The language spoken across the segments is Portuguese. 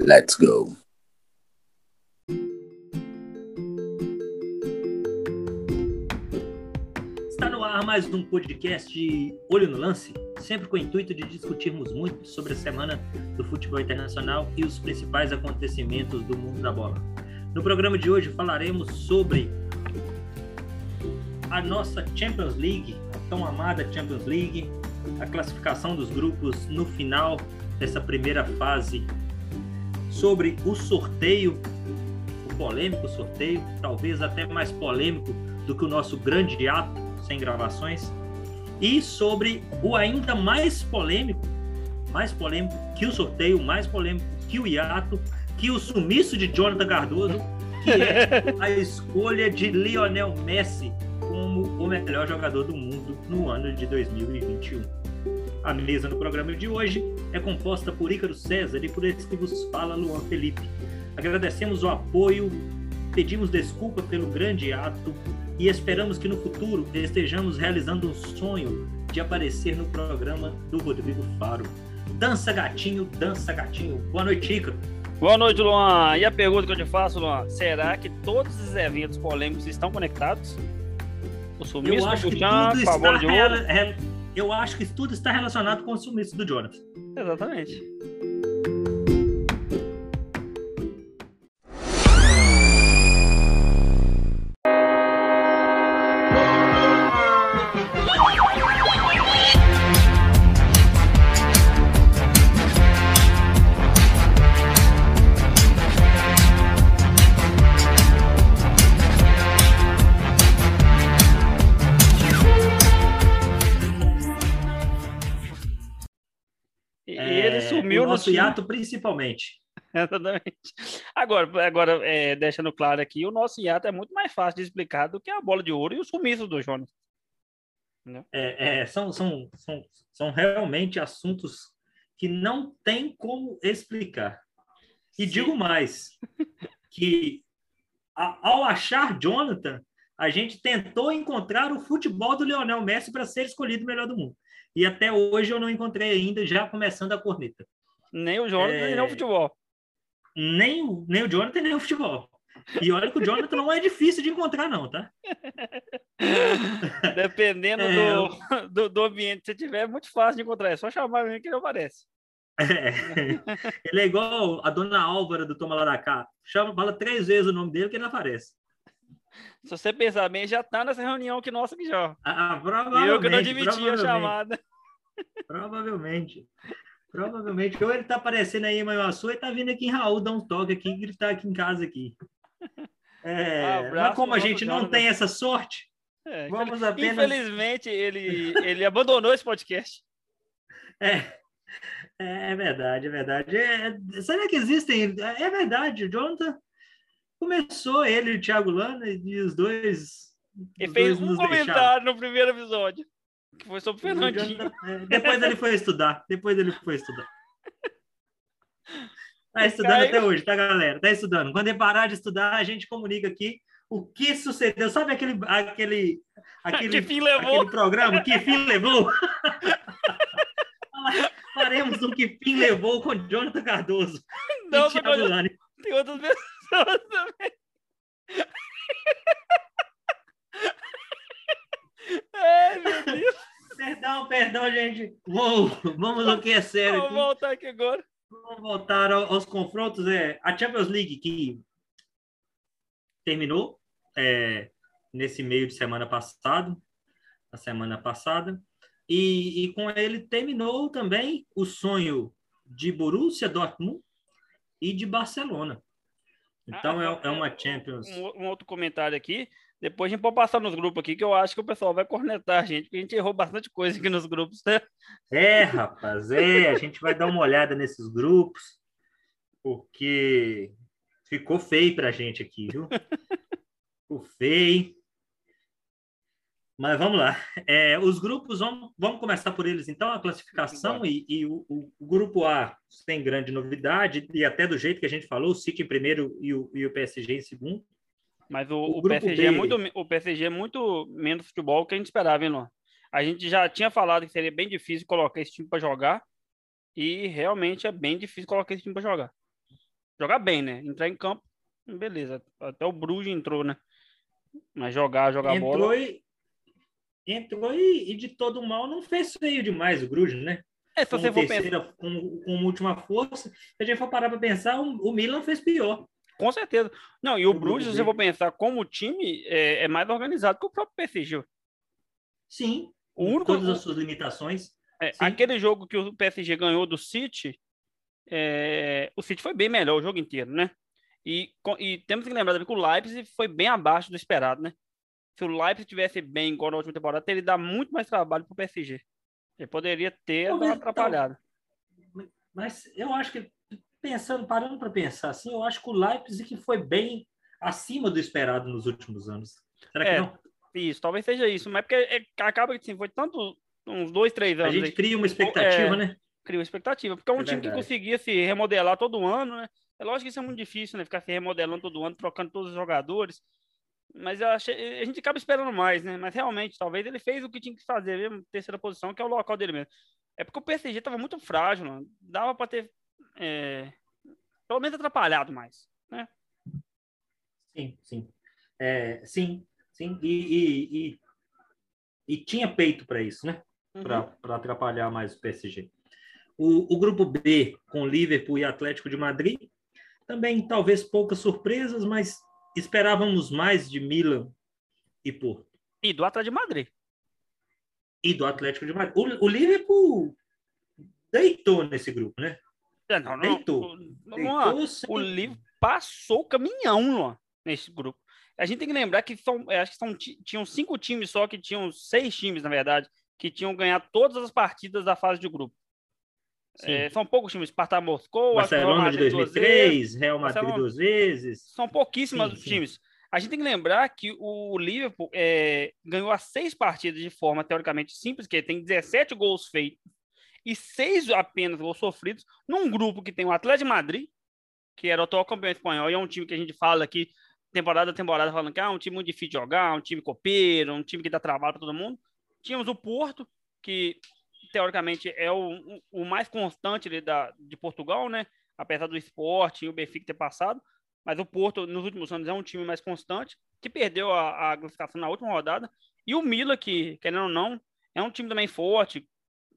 Let's go. Está no ar mais um podcast de Olho no Lance, sempre com o intuito de discutirmos muito sobre a semana do futebol internacional e os principais acontecimentos do mundo da bola. No programa de hoje falaremos sobre a nossa Champions League, a tão amada Champions League, a classificação dos grupos no final dessa primeira fase, sobre o sorteio, o polêmico sorteio, talvez até mais polêmico do que o nosso grande ato sem gravações, e sobre o ainda mais polêmico, mais polêmico que o sorteio, mais polêmico que o hiato, que o sumiço de Jonathan Cardoso, que é a escolha de Lionel Messi como o melhor jogador do mundo no ano de 2021. A mesa no programa de hoje é composta por Ícaro César e por esse que vos fala, Luan Felipe. Agradecemos o apoio, pedimos desculpa pelo grande ato e esperamos que no futuro estejamos realizando um sonho de aparecer no programa do Rodrigo Faro. Dança gatinho, dança gatinho. Boa noite, Ícaro. Boa noite, Luan. E a pergunta que eu te faço, Luan, será que todos os eventos polêmicos estão conectados? O sumiço do Buchan, a bola de ouro? Eu acho que tudo está relacionado com o sumiço do Jonathan. Exatamente. Nosso hiato principalmente. Exatamente. Agora, agora é, deixando claro aqui, o nosso hiato é muito mais fácil de explicar do que a bola de ouro e os sumiços do Jonas. É, é, são, são, são, são realmente assuntos que não tem como explicar. E Sim. digo mais, que a, ao achar Jonathan, a gente tentou encontrar o futebol do Lionel Messi para ser escolhido o melhor do mundo. E até hoje eu não encontrei ainda, já começando a corneta. Nem o Jonathan, é... nem o futebol. Nem o, nem o Jonathan, nem o futebol. E olha que o Jonathan não é difícil de encontrar, não, tá? Dependendo é... do, do, do, ambiente que você tiver, é muito fácil de encontrar. É só chamar mesmo que ele aparece. É. Ele é igual a dona Álvara do Toma Lá da Cá. Chama, fala três vezes o nome dele que ele aparece. Se você pensar bem, já tá nessa reunião que nossa que já. Ah, provavelmente. Eu que não admiti a chamada. Provavelmente. Provavelmente, ou ele tá aparecendo aí em Maiuaçu e tá vindo aqui em Raul dar um toque aqui e gritar aqui em casa aqui. É, mas como a gente não tem essa sorte, é, vamos apenas... Infelizmente, ele, ele abandonou esse podcast. É, é, é verdade, é verdade. É, será que existem? É verdade, o Jonathan começou, ele e o Thiago Lana, e os dois... Ele fez um comentário deixaram. no primeiro episódio que foi sobre o Fernandinho. É, depois ele foi estudar. Depois ele foi estudar. Tá estudando Caiu. até hoje, tá, galera? Tá estudando. Quando ele parar de estudar, a gente comunica aqui o que sucedeu. Sabe aquele, aquele, aquele, que fim levou? aquele programa? Que fim levou? Faremos um que fim levou com Jonathan Cardoso. Não, e Thiago Lani. Tem outras pessoas também. Ai, meu Deus. Perdão, perdão, gente. Vamos, vamos ao que é sério. Vamos voltar aqui agora. Vamos voltar aos confrontos. É, a Champions League que terminou é, nesse meio de semana passado, a semana passada, e, e, com ele terminou também o sonho de Borussia Dortmund e de Barcelona. Então ah, é, é, uma Champions. Um, um outro comentário aqui. Depois a gente pode passar nos grupos aqui, que eu acho que o pessoal vai cornetar a gente, porque a gente errou bastante coisa aqui nos grupos, né? É, rapaz, é. A gente vai dar uma olhada nesses grupos, porque ficou feio pra gente aqui, viu? Ficou feio. Mas vamos lá. É, os grupos, vamos, vamos começar por eles então, a classificação e, e o, o, grupo A sem grande novidade, e até do jeito que a gente falou, o City em primeiro e o, e o PSG em segundo. Mas o, o, o PSG, é muito, o PSG é muito menos futebol que a gente esperava, hein, Luan? A gente já tinha falado que seria bem difícil colocar esse time para jogar. E realmente é bem difícil colocar esse time para jogar. Jogar bem, né? Entrar em campo, beleza. Até o Bruges entrou, né? Mas jogar, jogar entrou bola. E, entrou e, e, de todo mal não fez feio demais o Bruges, né? É, se você for terceira, pensar... com, com última força, se a gente for parar para pensar, o, o, Milan fez pior. Com certeza. Não, e o, o Bruges, se você for pensar como time, é, é, mais organizado que o próprio PSG. Sim. O único, todas as suas limitações. É, aquele jogo que o PSG ganhou do City, é, o City foi bem melhor o jogo inteiro, né? E, e temos que lembrar também que o Leipzig foi bem abaixo do esperado, né? Se o Leipzig tivesse bem igual na última temporada, teria dado muito mais trabalho para o PSG. Ele poderia ter Talvez. Então, mas eu acho que, pensando, parando para pensar assim, eu acho que o Leipzig foi bem acima do esperado nos últimos anos. Será que é, não? Isso, talvez seja isso. Mas porque é, acaba que assim, foi tanto uns dois, três anos. A gente aí, cria uma expectativa, é, né? Cria uma expectativa. Porque é um é time que conseguia se remodelar todo ano, né? É lógico que isso é muito difícil, né? Ficar se remodelando todo ano, trocando todos os jogadores. Mas eu achei, a gente acaba esperando mais, né? Mas realmente, talvez ele fez o que tinha que fazer, mesmo, terceira posição, que é o local dele mesmo. É porque o PSG estava muito frágil, mano. dava para ter é, pelo menos atrapalhado mais, né? Sim, sim. É, sim, sim. E, e, e, e tinha peito para isso, né? Uhum. Para atrapalhar mais o PSG. O, o grupo B, com Liverpool e Atlético de Madrid, também talvez poucas surpresas, mas esperávamos mais de Milan e Porto. E do Atlético de Madrid. E do Atlético de Madrid. O, o Liverpool deitou nesse grupo, né? É, não, não, deitou. Não, deitou. O Liverpool passou o caminhão lá nesse grupo. A gente tem que lembrar que são, acho que são, tinham cinco times só, que tinham seis times, na verdade, que tinham ganhado todas as partidas da fase de grupo. É, são poucos times, Sparta Moscou, Barcelona de 2003, Real Madrid duas vezes. São pouquíssimos sim, times. Sim. A gente tem que lembrar que o Liverpool é, ganhou as seis partidas de forma teoricamente simples, que tem 17 gols feitos e seis apenas gols sofridos, num grupo que tem o Atlético de Madrid, que era o atual campeão espanhol, e é um time que a gente fala aqui, temporada a temporada, falando que é um time muito difícil de jogar, um time copeiro, um time que dá trabalho para todo mundo. Tínhamos o Porto, que teoricamente é o, o mais constante de, da, de Portugal, né? Apesar do esporte e o Benfica ter passado. Mas o Porto, nos últimos anos, é um time mais constante, que perdeu a, a classificação na última rodada. E o Mila, que, querendo ou não, é um time também forte,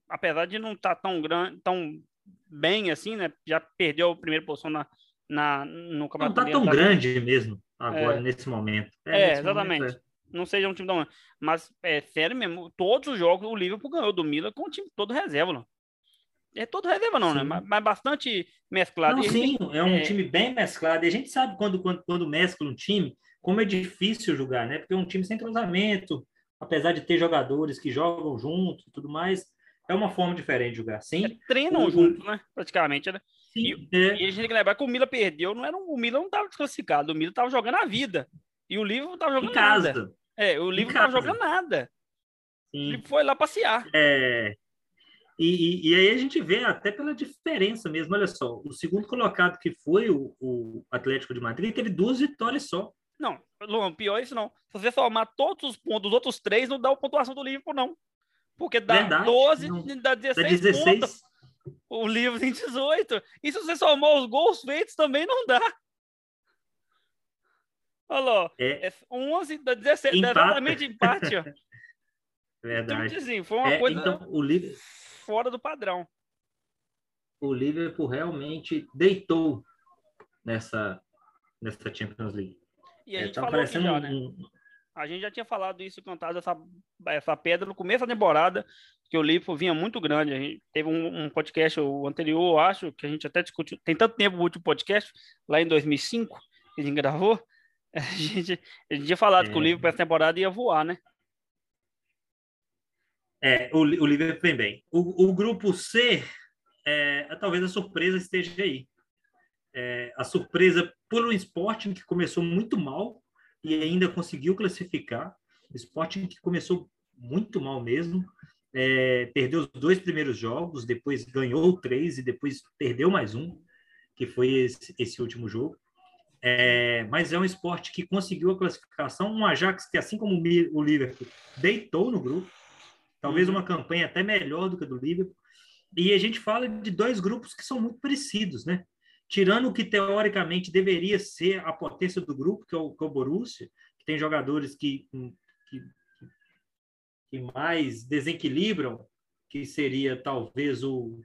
apesar de não estar tá tão grande, tão bem assim, né? Já perdeu a primeira posição na, na, no campeonato. Não está tão grande mesmo agora, é, nesse momento. É, é exatamente. Momento, é não seja um time da Mas, é sério mesmo, todos os jogos o Liverpool ganhou do Milan com o time todo reserva, não. É todo reserva, não, né? sim. né? Mas, mas, bastante mesclado. Não, sim, é um é... time bem mesclado. E a gente sabe quando, quando, quando mescla um time, como é difícil jogar, né? Porque é um time sem cruzamento, apesar de ter jogadores que jogam junto e tudo mais, é uma forma diferente de jogar, sim. É, treinam o... juntos, né? Praticamente, né? Sim, e, é. e, a gente tem que lembrar que o Milan perdeu, não era um, o Milan não estava desclassificado, o Milan estava jogando a vida. E o Liverpool estava jogando em casa. Nada. É, o livro não jogando nada. Sim. Ele foi lá passear. É. E, e, e, aí a gente vê até pela diferença mesmo. Olha só, o segundo colocado que foi o, o Atlético de Madrid teve duas vitórias só. Não, Luan, pior isso não. Se você somar todos os pontos dos outros três, não dá a pontuação do Liverpool, não. Porque dá Verdade, 12, não. dá 16, dá 16 pontos. O livro tem 18. E se você somar os gols feitos, também não dá. Olha lá, é, é 11 da 17, empata. exatamente empate. Ó. Verdade. Então, assim, foi uma é, coisa então, o Liverpool, fora do padrão. O Liverpool realmente deitou nessa, nessa Champions League. E a é, gente tá falou aqui já, né? um... A gente já tinha falado isso, cantado essa, essa pedra no começo da temporada, que o Liverpool vinha muito grande. A gente teve um, um podcast, o anterior, acho, que a gente até discutiu, tem tanto tempo o último podcast, lá em 2005, que a gente gravou, a gente, a gente tinha falado é. que o Liverpool essa temporada ia voar, né? É, o, o Liverpool vem bem. O, o grupo C, é, talvez a surpresa esteja aí. É, a surpresa por um Sporting que começou muito mal e ainda conseguiu classificar. Sporting que começou muito mal mesmo. É, perdeu os dois primeiros jogos, depois ganhou três e depois perdeu mais um, que foi esse, esse último jogo. É, mas é um esporte que conseguiu a classificação. Um Ajax que, assim como o Liverpool, deitou no grupo. Talvez uhum. uma campanha até melhor do que a do Liverpool. E a gente fala de dois grupos que são muito parecidos, né? Tirando o que teoricamente deveria ser a potência do grupo, que é o, que é o Borussia, que tem jogadores que, que, que mais desequilibram, que seria talvez o,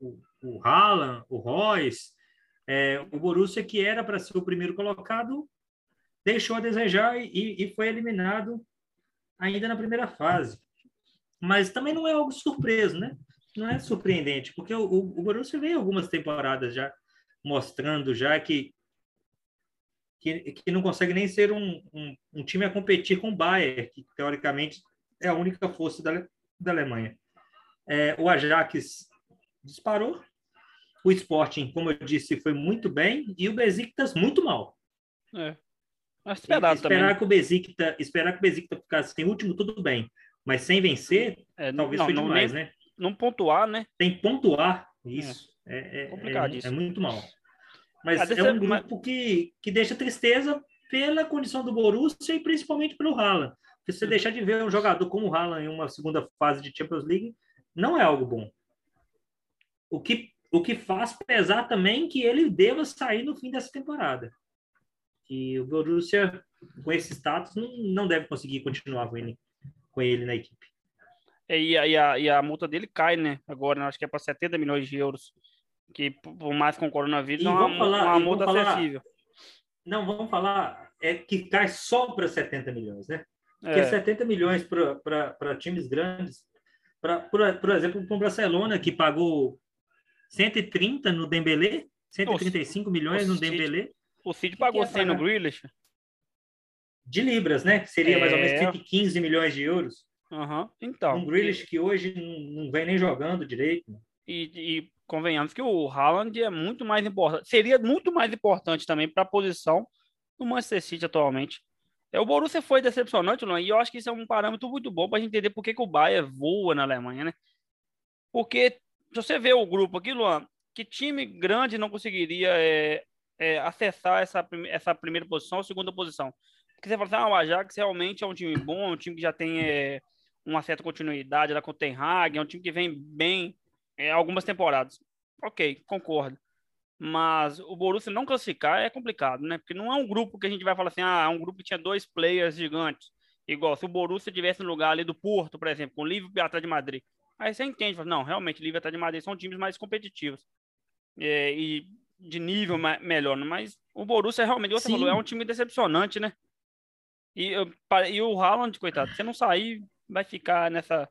o, o Haaland, o Royce, é, o Borussia, que era para ser o primeiro colocado, deixou a desejar e, e foi eliminado ainda na primeira fase. Mas também não é algo surpreso, né? Não é surpreendente, porque o, o Borussia vem algumas temporadas já mostrando já que que, que não consegue nem ser um, um, um, time a competir com o Bayern, que teoricamente é a única força da, da Alemanha. É, o Ajax disparou, o Sporting, como eu disse, foi muito bem e o Besiktas muito mal. É. Mas esperar também. que o Besiktas, esperar que o Besiktas ficasse em último tudo bem, mas sem vencer, é, talvez não, foi demais, nem, né? Não pontuar, né? Tem que pontuar, isso. É, é, é complicado isso. É, muito mal. Mas ah, é um grupo que, que deixa tristeza pela condição do Borussia e principalmente pelo Haaland. Porque se você deixar de ver um jogador como o Haaland em uma segunda fase de Champions League, não é algo bom. O que o que faz pesar também que ele deva sair no fim dessa temporada. E o Borussia, com esse status, não, não deve conseguir continuar com ele, com ele na equipe. É, e, a, e, a, e a multa dele cai, né? Agora, né? acho que é para 70 milhões de euros. Que, por mais com o coronavírus, é uma, falar, uma multa falar, acessível. Não, vamos falar é que cai só para 70 milhões, né? Porque é. 70 milhões para times grandes, pra, por, por exemplo, para o Barcelona, que pagou 130 no Dembélé, 135 o, milhões o no City, Dembélé. O City pagou 100 no Grealish. De libras, né? Que seria é... mais ou menos 115 milhões de euros. Uhum. Então. Um Grealish que hoje não, não vem nem jogando direito. E, e, convenhamos que o Haaland é muito mais importante. Seria muito mais importante também para a posição do Manchester City atualmente. É, o Borussia foi decepcionante, não? e eu acho que isso é um parâmetro muito bom para a gente entender por que, que o Bayern voa na Alemanha, né? Porque se você vê o grupo aqui, Luan, que time grande não conseguiria é, é, acessar essa, essa primeira posição ou segunda posição? Porque você fala assim, ah, o Ajax realmente é um time bom, é um time que já tem é, uma certa continuidade lá com é um time que vem bem é, algumas temporadas. Ok, concordo. Mas o Borussia não classificar é complicado, né? Porque não é um grupo que a gente vai falar assim, ah, é um grupo que tinha dois players gigantes. Igual se o Borussia tivesse no lugar ali do Porto, por exemplo, com o Liverpool e atrás de Madrid. Aí você entende, fala, não, realmente, Liverpool de Madrid são times mais competitivos é, e de nível melhor, né? mas o Borussia realmente, você Sim. falou, é um time decepcionante, né? E, e o Haaland, coitado, se não sair, vai ficar nessa,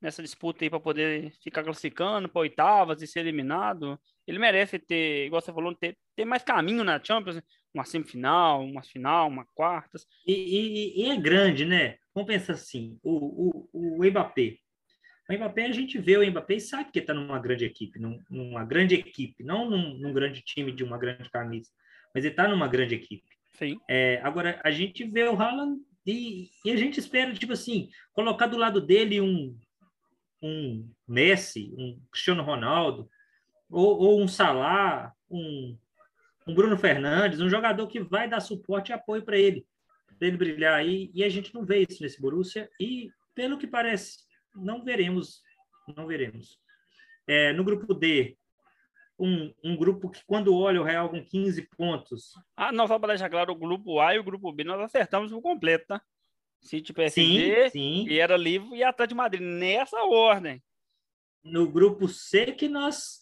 nessa disputa aí para poder ficar classificando para oitavas e ser eliminado. Ele merece ter, igual você falou, ter, ter mais caminho na Champions, né? uma semifinal, uma final, uma quartas. E, e, e, é grande, né? Vamos pensar assim, o, o, o Mbappé, o Mbappé, a gente vê o Mbappé e sabe que está numa grande equipe, num, numa grande equipe, não num, num, grande time de uma grande camisa, mas ele está numa grande equipe. Sim. É, agora, a gente vê o Haaland e, e, a gente espera, tipo assim, colocar do lado dele um, um Messi, um Cristiano Ronaldo, ou, ou um Salah, um, um Bruno Fernandes, um jogador que vai dar suporte e apoio para ele, para ele brilhar aí, e a gente não vê isso nesse Borussia, e pelo que parece, não veremos, não veremos. É, no grupo D, um, um grupo que quando olha o Real com 15 pontos. Ah, não, só para deixar claro, o grupo A e o grupo B nós acertamos por completo, tá? City PSG, sim, sim. e era livre e Atlético de Madrid, nessa ordem. No grupo C que nós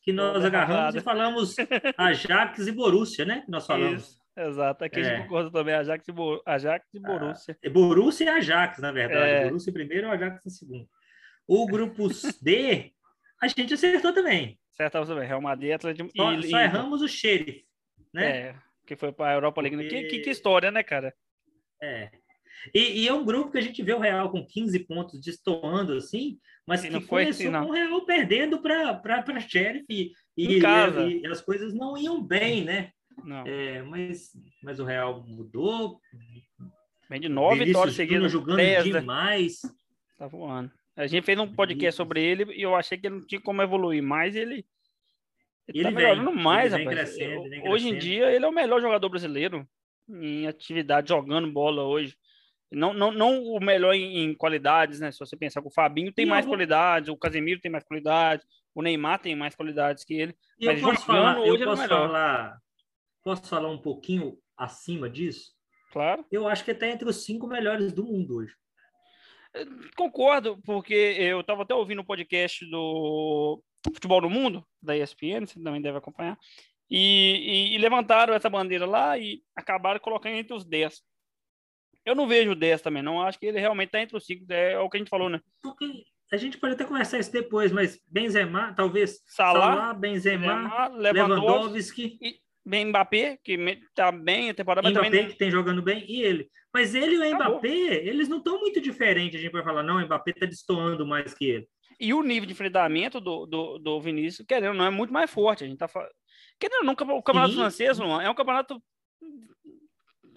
que nós agarramos e falamos Ajax e Borussia, né? Que nós falamos. Isso. Exato, aqui é. a gente é. concorda também, Ajax e, Bo... Ajax e Borussia. Ah, Borussia e Ajax, na verdade. É. Borussia em primeiro e Ajax em segundo. O grupo D, a gente acertou também. Acertamos também, Real Madrid, Atlético só, e... Só erramos o Sheriff, né? É, que foi para a Europa League. Que, que, que, história, né, cara? É. E, e, é um grupo que a gente vê o Real com 15 pontos destoando, assim, mas que foi começou assim, com o Real perdendo para Sheriff e, e, e, as coisas não iam bem, né? É, mas, mas o Real mudou. Vem de nove vitórias seguidas. jogando dez, né? demais. Tá voando. A gente fez um podcast sobre ele e eu achei que ele não tinha como evoluir mais. Ele, ele, ele tá melhorando vem, mais, ele rapaz. Crescendo, hoje crescendo. em dia ele é o melhor jogador brasileiro em atividade, jogando bola hoje. Não, não, não o melhor em, em qualidades, né? Se você pensar que o Fabinho tem E mais eu vou- qualidades, o Casemiro tem mais qualidades, o Neymar tem mais qualidades que ele. E eu Mas posso falar, hoje eu é posso falar, posso falar um pouquinho acima disso? Claro. Eu acho que está entre os cinco melhores do mundo hoje. Concordo, porque eu estava até ouvindo o podcast do Futebol no Mundo, da ESPN, você também deve acompanhar, e, e- e levantaram essa bandeira lá e acabaram colocando entre os 10. Eu não vejo o 10 também, não. Acho que ele realmente está entre os 5. É o que a gente falou, né? Porque a gente pode até conversar isso depois, mas Benzema, talvez Salah, Salah, Benzema, Benzema, Lewandowski, bem Mbappé, que me- tá bem a temporada, mas Mbappé também que tem jogando bem e ele. Mas ele e o Acabou. Mbappé, eles não estão muito diferentes. A gente vai falar, não, o Mbappé está destoando mais que ele. E o nível de enfrentamento do, do, do Vinícius, querendo não, é muito mais forte. A gente tá falando. Querendo não, o campeonato Sim. francês, Luan, é um campeonato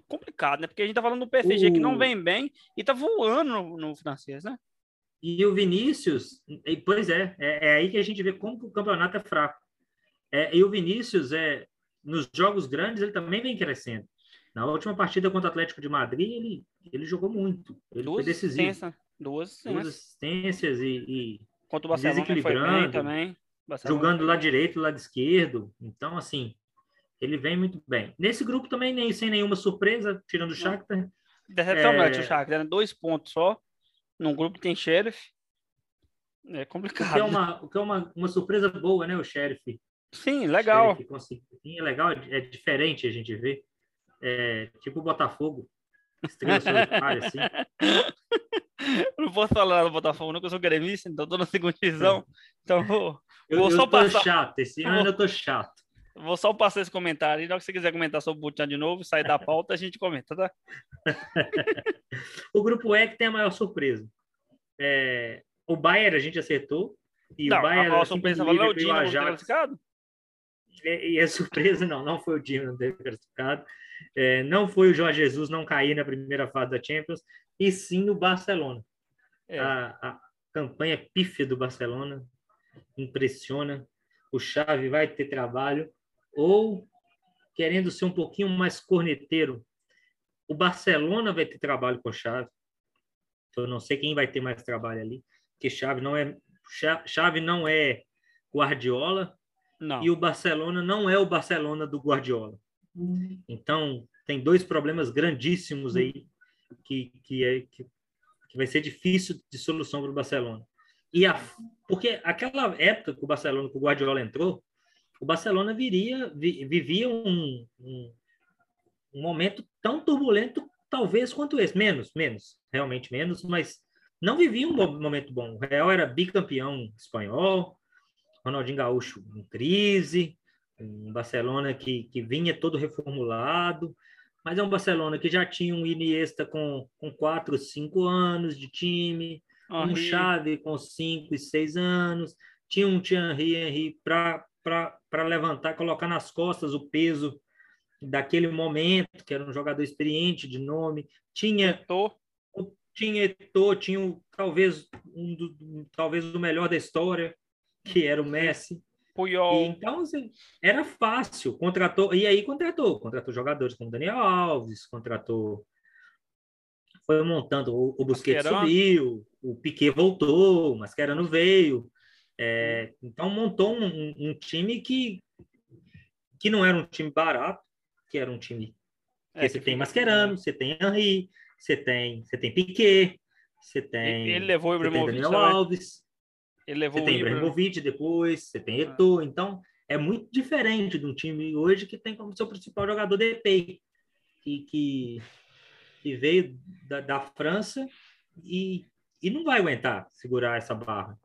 complicado, né? Porque a gente tá falando do PSG que não O- vem bem e tá voando no, no francês, né? E o Vinícius, pois é, é, é aí que a gente vê como o campeonato é fraco. É, e o Vinícius, é, nos jogos grandes, ele também vem crescendo. Na última partida contra o Atlético de Madrid, ele, ele jogou muito. Ele foi Duas decisivo. assistências. Duas Duas assistências. e, e Contra o Barcelona foi desequilibrando, também. Barcelona jogando foi lá direito, lado esquerdo. Então, assim, ele vem muito bem. Nesse grupo também, nem sem nenhuma surpresa, tirando o Shakhtar. Decepcionante É. o Shakhtar, né? Dois pontos só. Num grupo que tem Sheriff. É O que é complicado. uma, o que é uma, uma surpresa boa, né, o Sheriff? Sim, legal. Sheriff consegui- Sim, é legal, é diferente a gente ver. É, tipo o Botafogo. Estrela solitária, assim. Eu não posso falar do Botafogo, não, que eu sou gremista, então tô na segunda divisão. Então vou, Eu, Vou eu só tô passar. chato, esse ano eu tô chato. Vou só passar esse comentário. E na hora que você quiser comentar sobre o Butian de novo, sair da pauta, a gente comenta, tá? O grupo E que tem a maior surpresa. É, o Bayern a gente acertou. E não, o Bayern, a maior assim surpresa falou é o Dino não classificado? E, e a surpresa, não, não foi o time não ter classificado. É, não foi o Jorge Jesus não cair na primeira fase da Champions, e sim o Barcelona. É. A, a campanha pífia do Barcelona impressiona. O Xavi vai ter trabalho, ou querendo ser um pouquinho mais corneteiro, o Barcelona vai ter trabalho com o Xavi. Então, eu não sei quem vai ter mais trabalho ali, porque Xavi não é Xavi não é Guardiola Não. e o Barcelona não é o Barcelona do Guardiola. Então, tem dois problemas grandíssimos aí que, que, é, que, que vai ser difícil de solução para o Barcelona. E a, porque aquela época que o Barcelona, que o Guardiola entrou, o Barcelona viria, vi- vivia um, um, um momento tão turbulento, talvez quanto esse. Menos, menos, realmente menos, mas não vivia um bom- momento bom. O Real era bicampeão espanhol, Ronaldinho Gaúcho em crise, um Barcelona que, que vinha todo reformulado, mas é um Barcelona que já tinha um Iniesta com, com quatro, cinco anos de time, um Xavi com cinco e seis anos, tinha um Thierry Henry para levantar, colocar nas costas o peso daquele momento, que era um jogador experiente, de nome, tinha tinha Eto'o, tinha o- talvez um do, talvez o melhor da história, que era o Messi. E, Puyol. então assim, era fácil, contratou e aí contratou, contratou jogadores como Daniel Alves, contratou foi montando o, o Busquets Mascherano. subiu, o Piquet voltou, o Mascherano veio. É, então montou um, um- time que que não era um time barato, que era um time É, porque você que tem Mascherano, você tem Henry, você tem, você tem Piquet, você tem, Ele levou o Ibrahimovic Daniel. Alves, Ele levou você o tem Ibra. Ibrahimovic depois, você tem Eto'o. Então, é muito diferente de um time hoje que tem como seu principal jogador Depay, que, que, que veio da, da França e, e não vai aguentar segurar essa barra.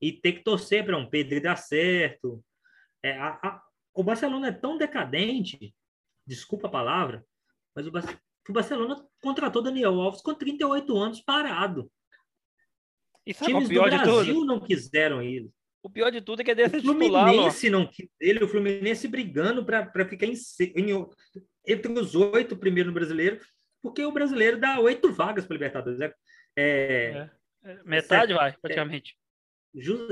E tem que torcer para um Pedro dar certo. É, a- a- o Barcelona é tão decadente, desculpa a palavra, mas o, o Barcelona contratou Daniel Alves com 38 anos parado. E sabe qual é Times o pior do de Brasil tudo? não quiseram ele. O pior de tudo é que O deve ser titular, ó. Fluminense não quis ele, o Fluminense brigando para ficar em, em- entre os oito primeiro no brasileiro, porque o brasileiro dá oito vagas para Libertadores. É, é, É, Metade vai, praticamente.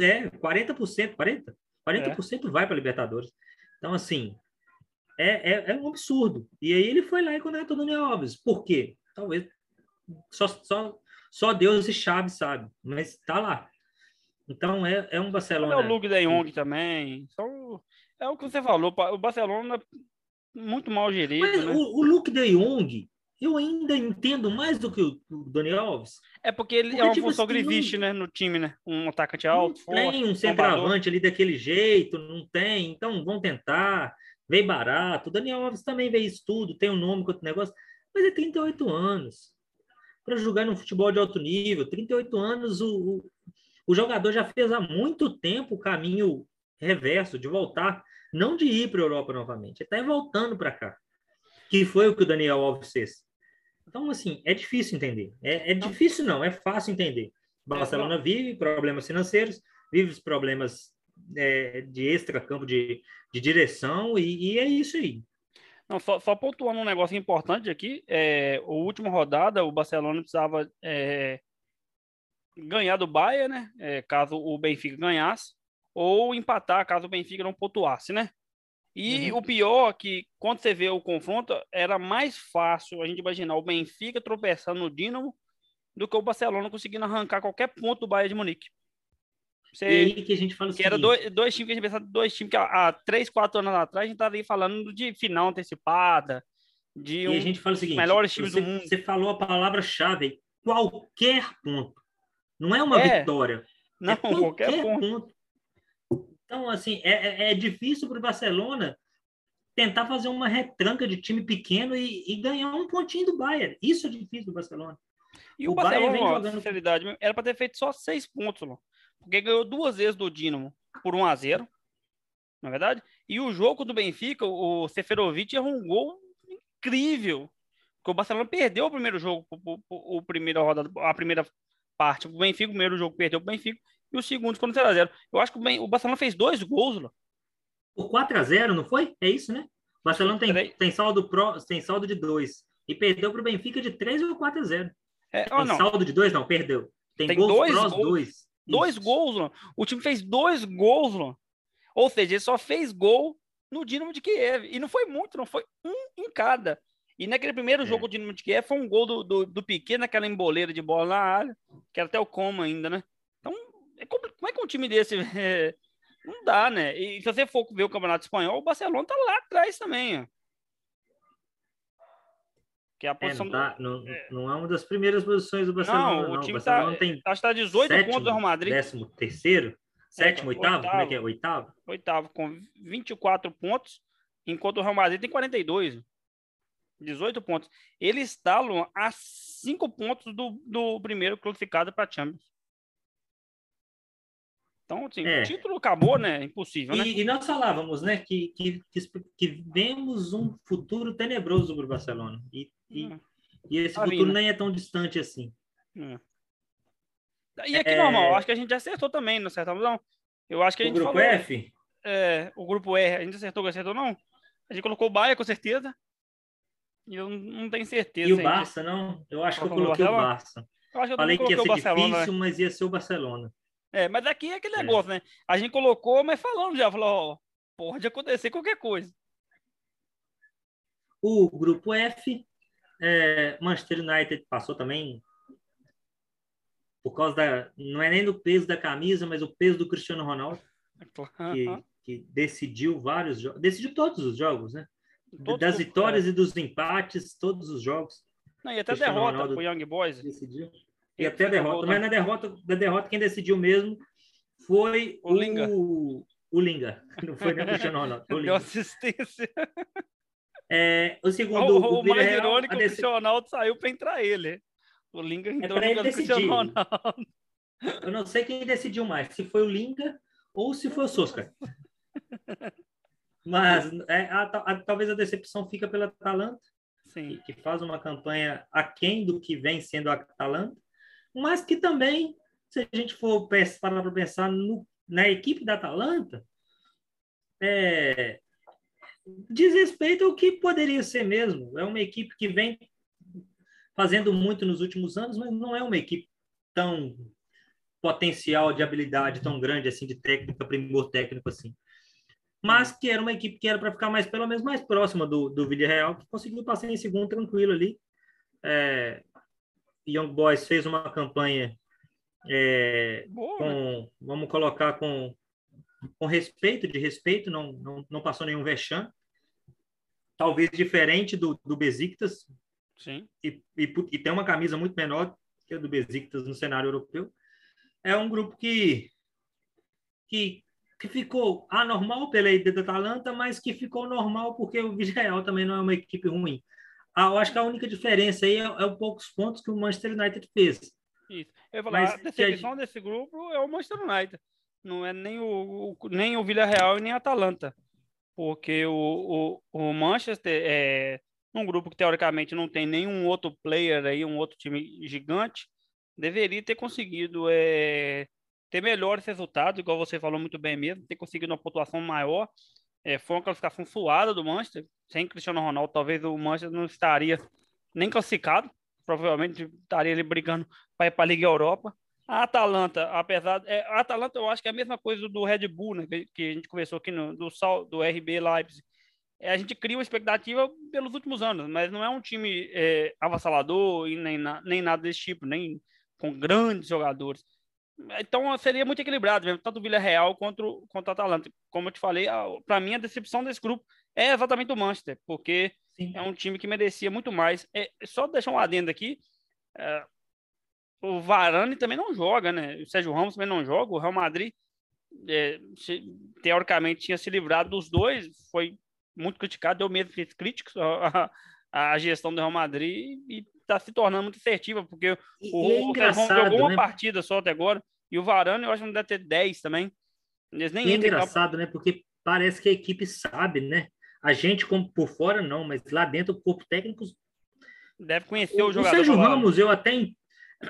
É 40%, 40%, 40% vai para Libertadores. Então, assim, é, é, é um absurdo. E aí ele foi lá e contratou o Daniel Alves. Por quê? Talvez só, só, só Deus e Chaves sabe, mas está lá. Então é, é um Barcelona. É o Luke de Jong também. Só, é o que você falou, o Barcelona muito mal gerido. Mas né? o, o Luke de Jong, eu ainda entendo mais do que o, Daniel Alves. É porque ele porque, é uma tipo, função assim, né, no time, né? Um atacante alto, não tem um centroavante ali daquele jeito, não tem. Então vão tentar. Veio barato. O Daniel Alves também veio isso tudo, tem um nome com outro negócio, mas é 38 anos. Para jogar no futebol de alto nível, 38 anos, o, o, o jogador já fez há muito tempo o caminho reverso, de voltar, não de ir para a Europa novamente, ele está voltando para cá, que foi o que o Daniel Alves fez. Então, assim, é difícil entender. É, é difícil, não, é fácil entender. Barcelona é, vive problemas financeiros, vive os problemas é, de extra-campo, de, de direção, e, e, é isso aí. Não, só, só pontuando um negócio importante aqui, é, a última rodada, o Barcelona precisava é, ganhar do Bayern, né? É, caso o Benfica ganhasse, ou empatar caso o Benfica não pontuasse, né? E uhum. o pior é que quando você vê o confronto, era mais fácil a gente imaginar o Benfica tropeçando no Dinamo do que o Barcelona conseguindo arrancar qualquer ponto do Bayern de Munique. Você, e aí que a gente fala que era dois, dois times que a gente pensava, dois times que há, há três, quatro anos atrás a gente estava aí falando de final antecipada, de um, e a gente fala o seguinte, melhores times você, do mundo. Você falou a palavra-chave, qualquer ponto. Não é uma é, vitória. Não, é qualquer, qualquer ponto. ponto. Então, assim, é, é, é difícil para o Barcelona tentar fazer uma retranca de time pequeno e, e, ganhar um pontinho do Bayern. Isso é difícil do Barcelona. E o, o Barcelona, vem jogando... sinceridade, era para ter feito só seis pontos, porque ganhou duas vezes do Dinamo por 1 a 0 na é verdade? E o jogo do Benfica, o Seferovic errou um gol incrível. Porque o Barcelona perdeu o primeiro jogo, o, o, o primeira rodada, a primeira parte. O Benfica, o primeiro jogo perdeu o Benfica e o segundo ficou no 0x0. Eu acho que o, o Barcelona fez dois gols, Lô. Por 4x0, não foi? É isso, né? O Barcelona tem, tem, saldo, pro, tem saldo de 2. E perdeu para o Benfica de 3 ou 4x0. É, tem não. saldo de 2? Não, perdeu. Tem, tem gols dois prós, gols. Dois. Dois gols, Lô. O time fez dois gols, Lô. Ou seja, ele só fez gol no Dinamo de Kiev. E não foi muito, não foi um em cada. E naquele primeiro é. jogo do Dinamo de Kiev foi um gol do, do, do Piquet naquela emboleira de bola na área, que era até o coma ainda, né? É como é que um time desse. É, não dá, né? E se você for ver o Campeonato Espanhol, o Barcelona tá lá atrás também, ó. Que é a posição. É, não, tá, não, é... não, é uma das primeiras posições do Barcelona. Não, o time não. tá. Tem acho que tá 18 sétimo, pontos do Real Madrid. Décimo terceiro? Sétimo, é, oitavo? oitavo? Como é que é? Oitavo? Oitavo, com 24 pontos, enquanto o Real Madrid tem 42. 18 pontos. Ele está a 5 pontos do, do primeiro classificado para a Champions. Então, assim, é. o título acabou, né? Impossível, né? E, nós falávamos, né, que, que, que, vemos um futuro tenebroso para o Barcelona. E, e, hum. e esse tá futuro vindo. nem é tão distante assim. Hum. E aqui, é... normal, acho que a gente acertou também, não acertamos, não? Eu acho que a gente o grupo falou, F? É, o grupo R, a gente acertou acertou, não? A gente colocou o Bahia, com certeza. E eu não tenho certeza. E o Barça, não? Eu acho que eu coloquei o Barça. Eu acho que eu Falei que ia ser difícil, né? mas ia ser o Barcelona. É, mas aqui é aquele é. negócio, né? A gente colocou, mas falando já, falou, ó, pode acontecer qualquer coisa. O grupo F, é, Manchester United passou também por causa da. Não é nem do peso da camisa, mas o peso do Cristiano Ronaldo, que, que decidiu vários jogos, decidiu todos os jogos, né? Todos das vitórias é. e dos empates, todos os jogos. Não, e até derrota pro Young Boys. Decidiu. E até a derrota. Mas na derrota, da derrota, quem decidiu mesmo foi o, o Linga. O, o Linga. Não foi nem o Cristiano Ronaldo. O Deu assistência. É, o segundo. O, o, o mais irônico, o Cristiano Ronaldo saiu para entrar ele. O Linga entrou é no Cristiano Ronaldo. Eu não sei quem decidiu mais, se foi o Linga ou se foi o Soscar. Mas é, a, a, talvez a decepção fica pela Atalanta, Sim. que faz uma campanha aquém do que vem sendo a Atalanta mas que também, se a gente for parar para pensar no, na equipe da Atalanta, é, diz respeito ao que poderia ser mesmo. É uma equipe que vem fazendo muito nos últimos anos, mas não é uma equipe tão potencial de habilidade tão grande assim de técnica, primor técnico assim. Mas que era uma equipe que era para ficar mais pelo menos mais próxima do do Villarreal, que conseguiu passar em segundo tranquilo ali. É, Young Boys fez uma campanha é, com, né? vamos colocar com, com respeito, de respeito, não, não, não passou nenhum vexame. Talvez diferente do, do Besiktas. Sim. E, e, e tem uma camisa muito menor que a do Besiktas no cenário europeu. É um grupo que, que, que ficou anormal pela ideia da Atalanta, mas que ficou normal porque o Villarreal também não é uma equipe ruim. Ah, eu acho que a única diferença aí é, é os poucos pontos que o Manchester United fez. Isso. Eu vou falar, a decepção gente... desse grupo é o Manchester United. Não é nem o, o nem o Villarreal e nem a Atalanta. Porque o, o, o Manchester é um grupo que teoricamente não tem nenhum outro player aí, um outro time gigante, deveria ter conseguido é, ter melhores resultados, igual você falou muito bem mesmo, ter conseguido uma pontuação maior. É, foi uma classificação suada do Manchester, sem Cristiano Ronaldo, talvez o Manchester não estaria nem classificado, provavelmente estaria ali brigando para ir para a Liga Europa. A Atalanta, apesar. É, a Atalanta, eu acho que é a mesma coisa do Red Bull, né, que, que a gente conversou aqui no, do, do RB Leipzig. É, a gente cria uma expectativa pelos últimos anos, mas não é um time é, avassalador e nem, na, nem nada desse tipo, nem com grandes jogadores. Então seria muito equilibrado, mesmo, tanto o Villarreal quanto, quanto o Atalanta. Como eu te falei, para mim a decepção desse grupo é exatamente o Manchester, porque Sim. é um time que merecia muito mais. É, só deixar um adendo aqui, é, o Varane também não joga, né? O Sérgio Ramos também não joga. O Real Madrid, é, se, teoricamente, tinha se livrado dos dois, foi muito criticado, deu mesmo críticos a, a, gestão do Real Madrid e está se tornando muito assertiva, porque e, o, é o jogou uma né? partida só até agora, e o Varane eu acho que não deve ter 10 também. Eles nem é engraçado, né? Porque parece que a equipe sabe, né? A gente, como por fora, não, mas lá dentro o corpo técnico. Deve conhecer o, o jogador. O Sérgio Ramos, eu até.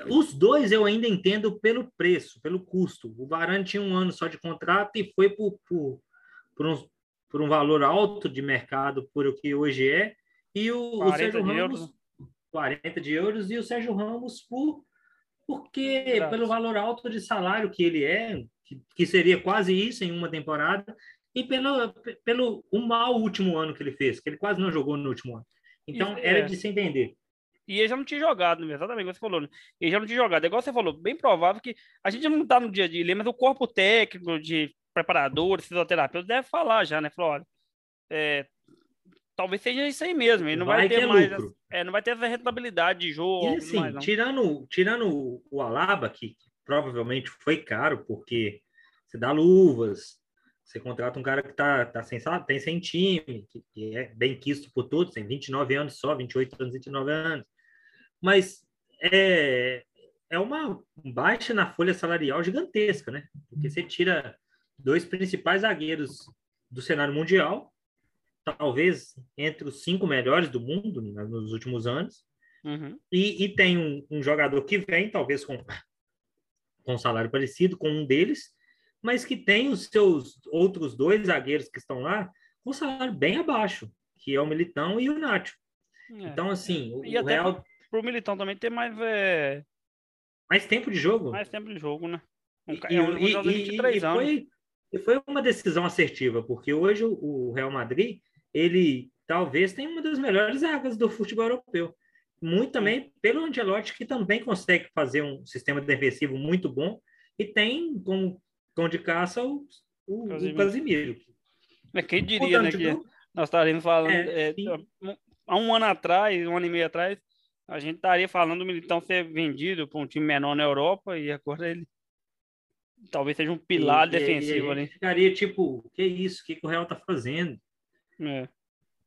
Os dois eu ainda entendo pelo preço, pelo custo. O Varane tinha um ano só de contrato e foi por, por, por, um, por um valor alto de mercado, por o que hoje é. E o, o Sérgio Ramos. Euros. 40 de euros e o Sérgio Ramos por porque Exato. pelo valor alto de salário que ele é, que, que, seria quase isso em uma temporada, e pelo, pelo um mau último ano que ele fez, que ele quase não jogou no último ano. Então, isso, era é. de se entender. E ele já não tinha jogado, né? exatamente como você falou. Né? Ele já não tinha jogado. É igual você falou, bem provável que a gente não está no dia a dia, mas o corpo técnico de preparadores, fisioterapeutas, deve falar já, né? Falou, olha, é, talvez seja isso aí mesmo. Ele não vai, vai ter mais. Essa, é, não vai ter essa rentabilidade de jogo. E, assim, mais, tirando, tirando o Alaba, que provavelmente foi caro, porque você dá luvas, você contrata um cara que tá, tá sem, tem sem time, que, que, é bem quisto por todos, tem 29 anos só, 28 anos, 29 anos. Mas é, é uma baixa na folha salarial gigantesca, né? Porque você tira dois principais zagueiros do cenário mundial, talvez entre os cinco melhores do mundo né, nos últimos anos. Uhum. E, e, tem um, um, jogador que vem, talvez com, com um salário parecido com um deles, mas que tem os seus outros dois zagueiros que estão lá com um salário bem abaixo, que é o Militão e o Nacho. É, então, assim, e o até Real... pro Militão também ter mais... É... Mais tempo de jogo. Mais tempo de jogo, né? Um, e, é um, e, e, e, foi, e foi uma decisão assertiva, porque hoje o, o Real Madrid ele talvez tenha uma das melhores zagas do futebol europeu. Muito também pelo Angelotti, que também consegue fazer um sistema defensivo muito bom e tem como cão de caça o, o Casimiro. O Casimiro. É, quem diria, né, que nós estaríamos falando é, é, há um ano atrás, um ano e meio atrás, a gente estaria falando do Militão ser vendido para um time menor na Europa e agora ele talvez seja um pilar e, defensivo e, ali. Ficaria tipo, que isso? O que, que o Real está fazendo? É.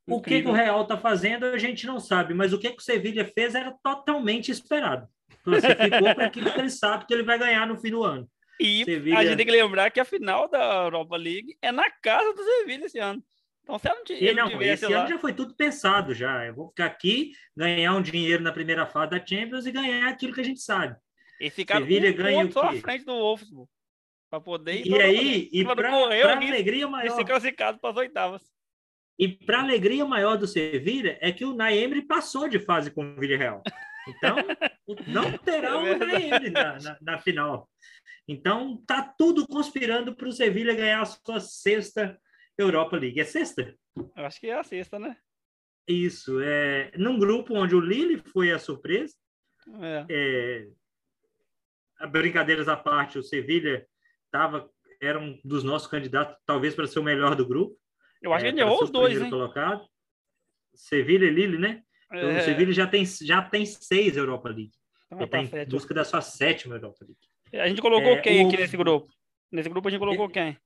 O que, que, o Real está fazendo a gente não sabe, mas o que, que o Sevilha fez era totalmente esperado. Você ficou com aquilo que ele sabe que ele vai ganhar no fim do ano. E Sevilha... a gente tem que lembrar que a final da Europa League é na casa do Sevilha esse ano. Então, se não, e não, esse lá... ano já foi tudo pensado já. Eu vou ficar aqui, ganhar um dinheiro na primeira fase da Champions e ganhar aquilo que a gente sabe. E ficar Sevilha um ganha ponto só à frente do Wolfsburg. Para poder E aí, e para alegria maior. E ser classificado para as oitavas. E para alegria maior do Sevilha é que o Naemri passou de fase com o Villarreal. Então, não terá é o Naemri na, na, na, final. Então, tá tudo conspirando para o Sevilha ganhar a sua sexta Europa League. É sexta? Eu acho que é a sexta, né? Isso. É, num grupo onde o Lille foi a surpresa, É. É, brincadeiras à parte, o Sevilha tava, era um dos nossos candidatos, talvez para ser o melhor do grupo. Eu acho é, que ele errou os dois, hein? Colocado. Sevilha e Lille, né? É. O Sevilha já tem, já tem seis Europa League. Então, ele está em busca da sua sétima Europa League. A gente colocou é, quem o... aqui nesse grupo? Nesse grupo a gente colocou quem?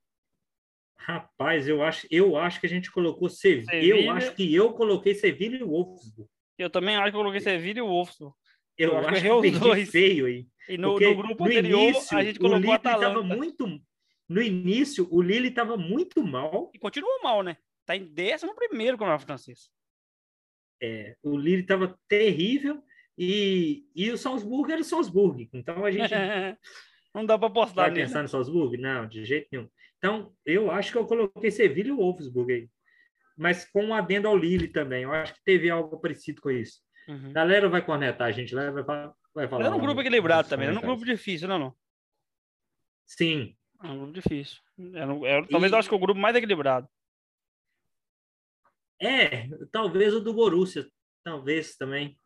Rapaz, eu acho, eu acho que a gente colocou Sevilha. Sevilha. Eu acho que eu coloquei Sevilha e Wolfsburg. Eu também acho que eu coloquei Sevilha e Wolfsburg. Eu, eu acho, acho que eu os dois. feio aí. E no, no grupo no anterior, início, a gente colocou o estava muito... No início, o Lille estava muito mal. E continua mal, né? Tá em 11 primeiro com o francês. É, o Lille estava terrível e, e o Salzburg era o Salzburg. Então a gente. não dá para apostar Vai pensar no Salzburg? Não, de jeito nenhum. Então, eu acho que eu coloquei Sevilha e o Wolfsburg aí. Mas com um adendo ao Lille também. Eu acho que teve algo parecido com isso. Uhum. Galera vai cornetar a gente lá, vai, vai falar. É um grupo equilibrado também, é um grupo difícil, não, não? Sim. É um grupo difícil. É, é, talvez e... eu acho que é o grupo mais equilibrado. É, talvez o do Borussia, talvez também.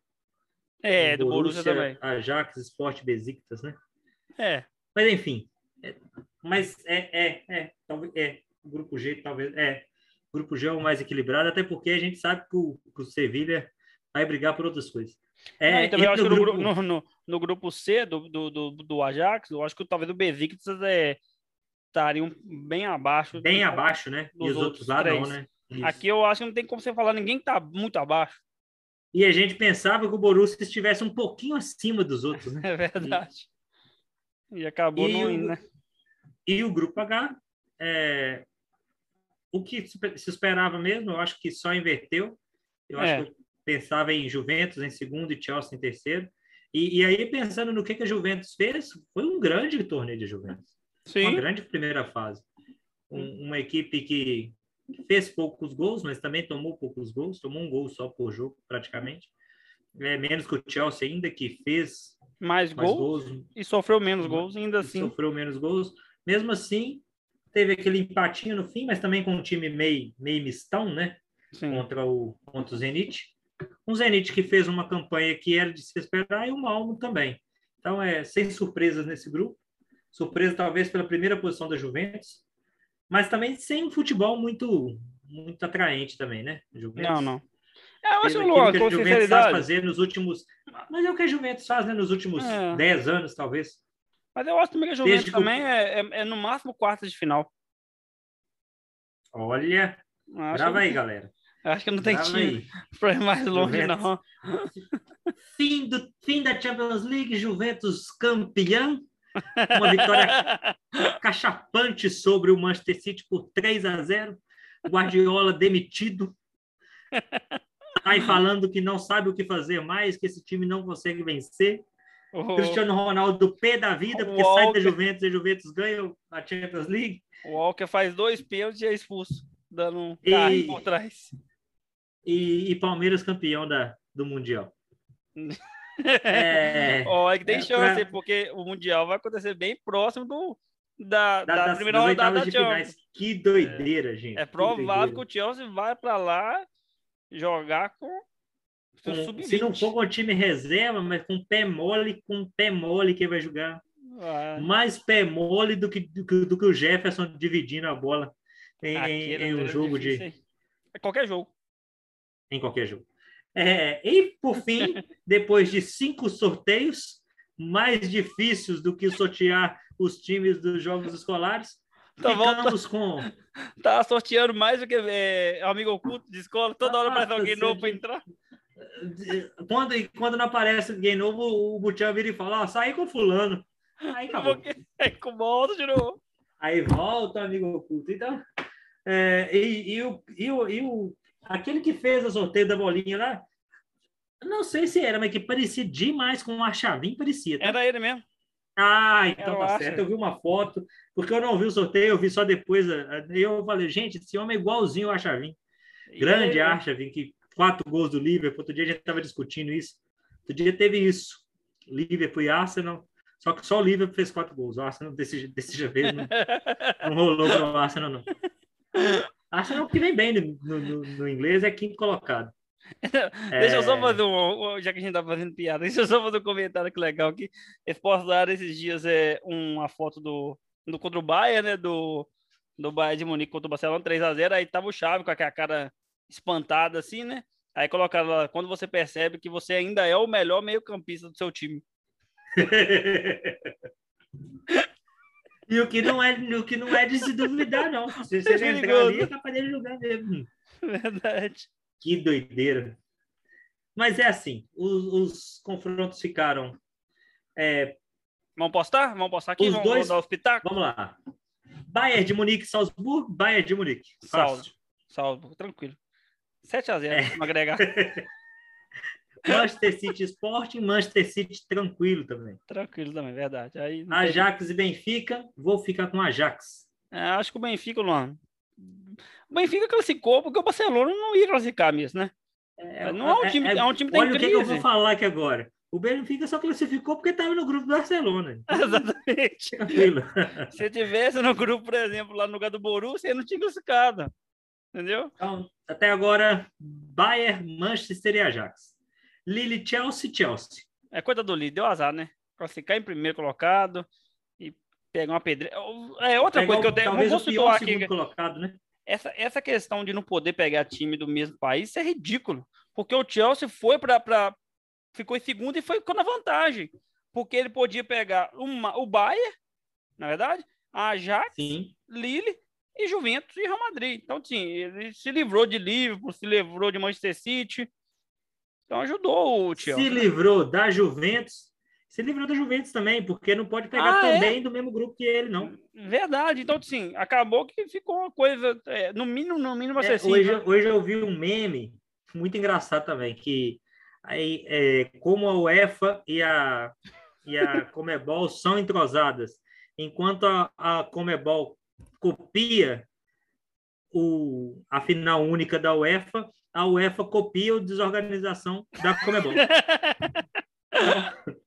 É, do Borussia, Borussia também. Ajax, Sport Besiktas, né? É. Mas enfim, é, mas é, é, é, talvez, é, o grupo G talvez, é, o grupo G é o mais equilibrado, até porque a gente sabe que o, que o Sevilha vai brigar por outras coisas. É, também acho que no grupo, no, no, no, grupo C do, do, do, do, Ajax, eu acho que talvez o Besiktas é, estariam bem abaixo. Bem do, abaixo, né? E os outros lá não, né? Isso. Aqui eu acho que não tem como você falar, ninguém está muito abaixo. E a gente pensava que o Borussia estivesse um pouquinho acima dos outros, né? É verdade. E, e acabou e não indo, né? E o grupo H, é, o que se esperava mesmo, eu acho que só inverteu. Eu é. acho que eu pensava em Juventus em segundo e Chelsea em terceiro. E, e, aí, pensando no que, que a Juventus fez, foi um grande torneio de Juventus. Sim. Uma grande primeira fase. Um, uma equipe que fez poucos gols, mas também tomou poucos gols, tomou um gol só por jogo, praticamente. É, menos que o Chelsea ainda, que fez mais, mais gols, gols, e sofreu menos gols, ainda assim. Sofreu menos gols. Mesmo assim, teve aquele empatinho no fim, mas também com um time meio, meio mistão, né? Sim. Contra o, contra o Zenit. Um Zenit que fez uma campanha que era de se esperar e o Malmo também. Então, é sem surpresas nesse grupo. Surpresa talvez pela primeira posição da Juventus, mas também sem um futebol muito muito atraente também, né? Juventus. Não, não. É, eu acho que Luan, com Juventus faz fazer nos últimos, mas é o que a Juventus faz né, nos últimos é. 10 anos, talvez. Mas eu acho também que a Juventus Desde também que... é, é, é, no máximo quartas de final. Olha, acho grava que... aí, galera. Acho que não tem grava time para ir mais longe, Juventus. não. Fim, do, fim da Champions League, Juventus campeão. Uma vitória cachapante sobre o Manchester City por 3 a 0. Guardiola demitido. Aí falando que não sabe o que fazer mais, que esse time não consegue vencer. Oh. Cristiano Ronaldo pé da vida, porque Walker. sai da Juventus e a Juventus ganha a Champions League. O Walker faz dois pênaltis e é expulso, dando um carro por trás. E, e Palmeiras campeão da, do Mundial. É, Olha que tem é, chance, pra... porque o Mundial vai acontecer bem próximo do, da, da, da primeira rodada da Champions. Que doideira, é, gente. É provável que, que, o Chelsea vai para lá jogar com, com se não for com o time reserva, mas com pé mole, com pé mole que vai jogar. Ah. Mais pé mole do que, do do que o Jefferson dividindo a bola em, em um jogo de. É qualquer jogo. Em qualquer jogo. É, e, por fim, depois de cinco sorteios, mais difíceis do que sortear os times dos jogos escolares, tá ficamos com. Tá sorteando mais do que é, amigo oculto de escola, toda hora aparece alguém novo para entrar. Quando, quando não aparece ninguém novo, o Butião vira e fala: ó, saí com fulano. Aí acabou. Aí com volta de novo. Aí volta, amigo oculto. Então, é, e, e, o, e, o, e o aquele que fez o sorteio da bolinha lá, não sei se era, mas que parecia demais com o Archavim, parecia. Tá? Era ele mesmo. Ah, então tá certo. Eu vi uma foto, porque eu não vi o sorteio, eu vi só depois. Eu falei, gente, esse homem é igualzinho ao Archavim. Grande e... Archavim, que quatro gols do Liverpool. Outro dia a gente estava discutindo isso. Outro dia teve isso. Liverpool e Arsenal. Só que só o Liverpool fez quatro gols. O Arsenal desse, desse vez não, não rolou para o Arsenal, não. Arsenal que vem bem no, no, no, inglês é quinto colocado. deixa eu só é. fazer um, já que a gente tá fazendo piada, deixa eu só fazer um comentário que legal aqui. Eles postaram esses dias é, uma foto do, do contra o Bayern, né, do, do Bayern de Munique contra o Barcelona 3x0, aí tava o Chave com aquela cara espantada assim, né? Aí colocaram lá, quando você percebe que você ainda é o melhor meio-campista do seu time. e o que não é, o que não é de se duvidar, não. Se você é entrar ali, é capaz de jogar mesmo. Verdade. Que doideira. Mas é assim, os, os confrontos ficaram. É... Vamos postar? Vamos postar aqui? Os vamos, dois... dar os pitacos? Vamos lá. Bayern de Munique, Salzburgo, Bayern de Munique. Salzburgo, Salzburgo, tranquilo. 7x0, é. vamos agregar. Manchester City Sporting, Manchester City tranquilo também. Tranquilo também, verdade. Aí Ajax tem... e Benfica, vou ficar com Ajax. É, acho que o Benfica, Luan. O Benfica classificou porque o Barcelona não ia classificar mesmo, né? É, não é um é, time, é, é um time tem Olha o que, que, eu vou falar aqui agora. O Benfica só classificou porque estava no grupo do Barcelona. Exatamente. Tranquilo. Se tivesse no grupo, por exemplo, lá no lugar do Borussia, não tinha classificado. Entendeu? Então, até agora, Bayern, Manchester e Ajax. Lille, Chelsea, Chelsea. É coisa do Lille, deu azar, né? Classificar em primeiro colocado e pegar uma pedreira. É outra coisa que eu tenho. Talvez vou o pior aqui. colocado, né? Essa, essa questão de não poder pegar time do mesmo país é ridículo. Porque o Chelsea foi para. Ficou em segundo e foi ficou na vantagem. Porque ele podia pegar uma, o Bayern, na verdade, a Ajax, Sim. Lille e Juventus e Real Madrid. Então, sim, ele se livrou de Liverpool, se livrou de Manchester City. Então ajudou o Chelsea. Se livrou da Juventus, se livrou da Juventus também, porque não pode pegar ah, também é? do mesmo grupo que ele, não. Verdade. Então, sim, acabou que ficou uma coisa, é, no mínimo, no mínimo é, hoje, hoje eu vi um meme muito engraçado também, que aí, é, como a UEFA e a, e a Comebol são entrosadas, enquanto a, a Comebol copia o, a final única da UEFA, a UEFA copia a desorganização da Comebol.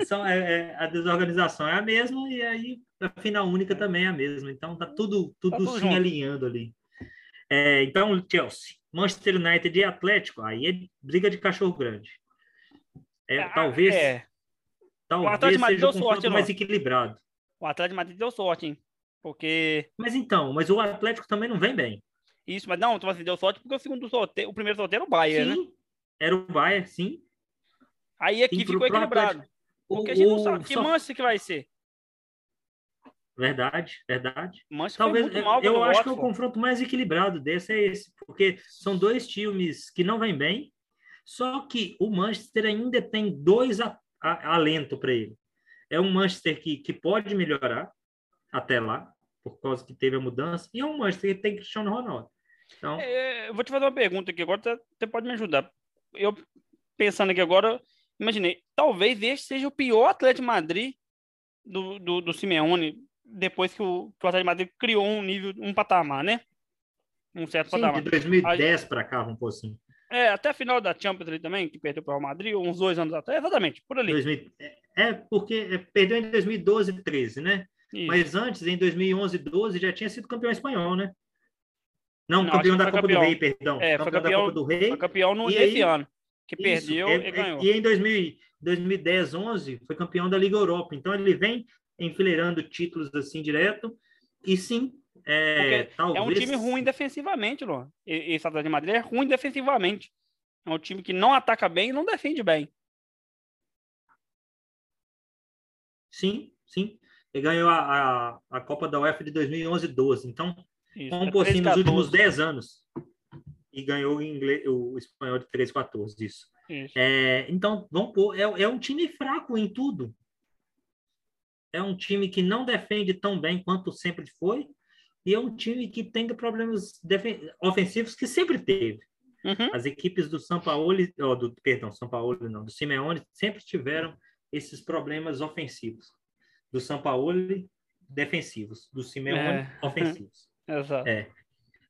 Então, é, é, a desorganização é a mesma e aí a final única também é a mesma. Então tá tudo tudo, tá tudo se alinhando ali. É, então Chelsea, Manchester United e Atlético, aí é briga de cachorro grande. É, ah, talvez é. talvez seja um sorte, mais equilibrado. O Atlético de Madrid deu sorte, hein? Porque. Mas então, mas o Atlético também não vem bem. Isso, mas não, tu assim, deu sorte porque o segundo sorteio, o primeiro sorteio era o Bayern, sim, né? Era o Bayern, sim. Aí aqui ficou equilibrado. Porque o, a gente não sabe que só... Manchester que vai ser. Verdade, verdade. Manchester Talvez eu, eu acho que é o confronto mais equilibrado desse é esse, porque são dois times que não vêm bem, só que o Manchester ainda tem dois a, a, alento para ele. É um Manchester que, que pode melhorar, até lá, por causa que teve a mudança, e é um Manchester que tem Cristiano Ronaldo. Então... É, eu vou te fazer uma pergunta aqui agora, você pode me ajudar. Eu, pensando aqui agora, imaginei, talvez este seja o pior Atlético de Madrid do, do, do Simeone, depois que o, que o Atlético de Madrid criou um nível, um patamar, né? Um certo Sim, patamar. de 2010 para cá, um pouco assim. É, até a final da Champions League também, que perdeu para o Real Madrid, uns dois anos atrás, exatamente, por ali. 2000, é, porque é, perdeu em 2012 e 13, né? Isso. Mas antes, em 2011 e 12, já tinha sido campeão espanhol, né? Não, Não campeão da Copa campeão. do Rei, perdão. É, campeão, campeão, da Copa do Rei. Foi campeão no, nesse ano, que isso, perdeu é, e ganhou. E em 2000, 2010, 11, foi campeão da Liga Europa. Então, ele vem enfileirando títulos assim direto. E sim, é, talvez... é um time ruim defensivamente, Luan. Esse Atlético de Madrid é ruim defensivamente. É um time que não ataca bem e não defende bem. Sim, sim. Ele ganhou a, a, a Copa da UEFA de 2011 e 12. Então, Isso, um pouquinho nos últimos 10 anos. E ganhou o, inglês, o espanhol de 13, 14. Isso. isso. É, então, vamos pôr, é, é um time fraco em tudo. É um time que não defende tão bem quanto sempre foi. E é um time que tem problemas ofensivos que sempre teve. Uhum. As equipes do São Paulo, oh, do, perdão, São Paulo não, do Simeone sempre tiveram esses problemas ofensivos do São Paulo defensivos, do Simeone é. ofensivos. Exato. É.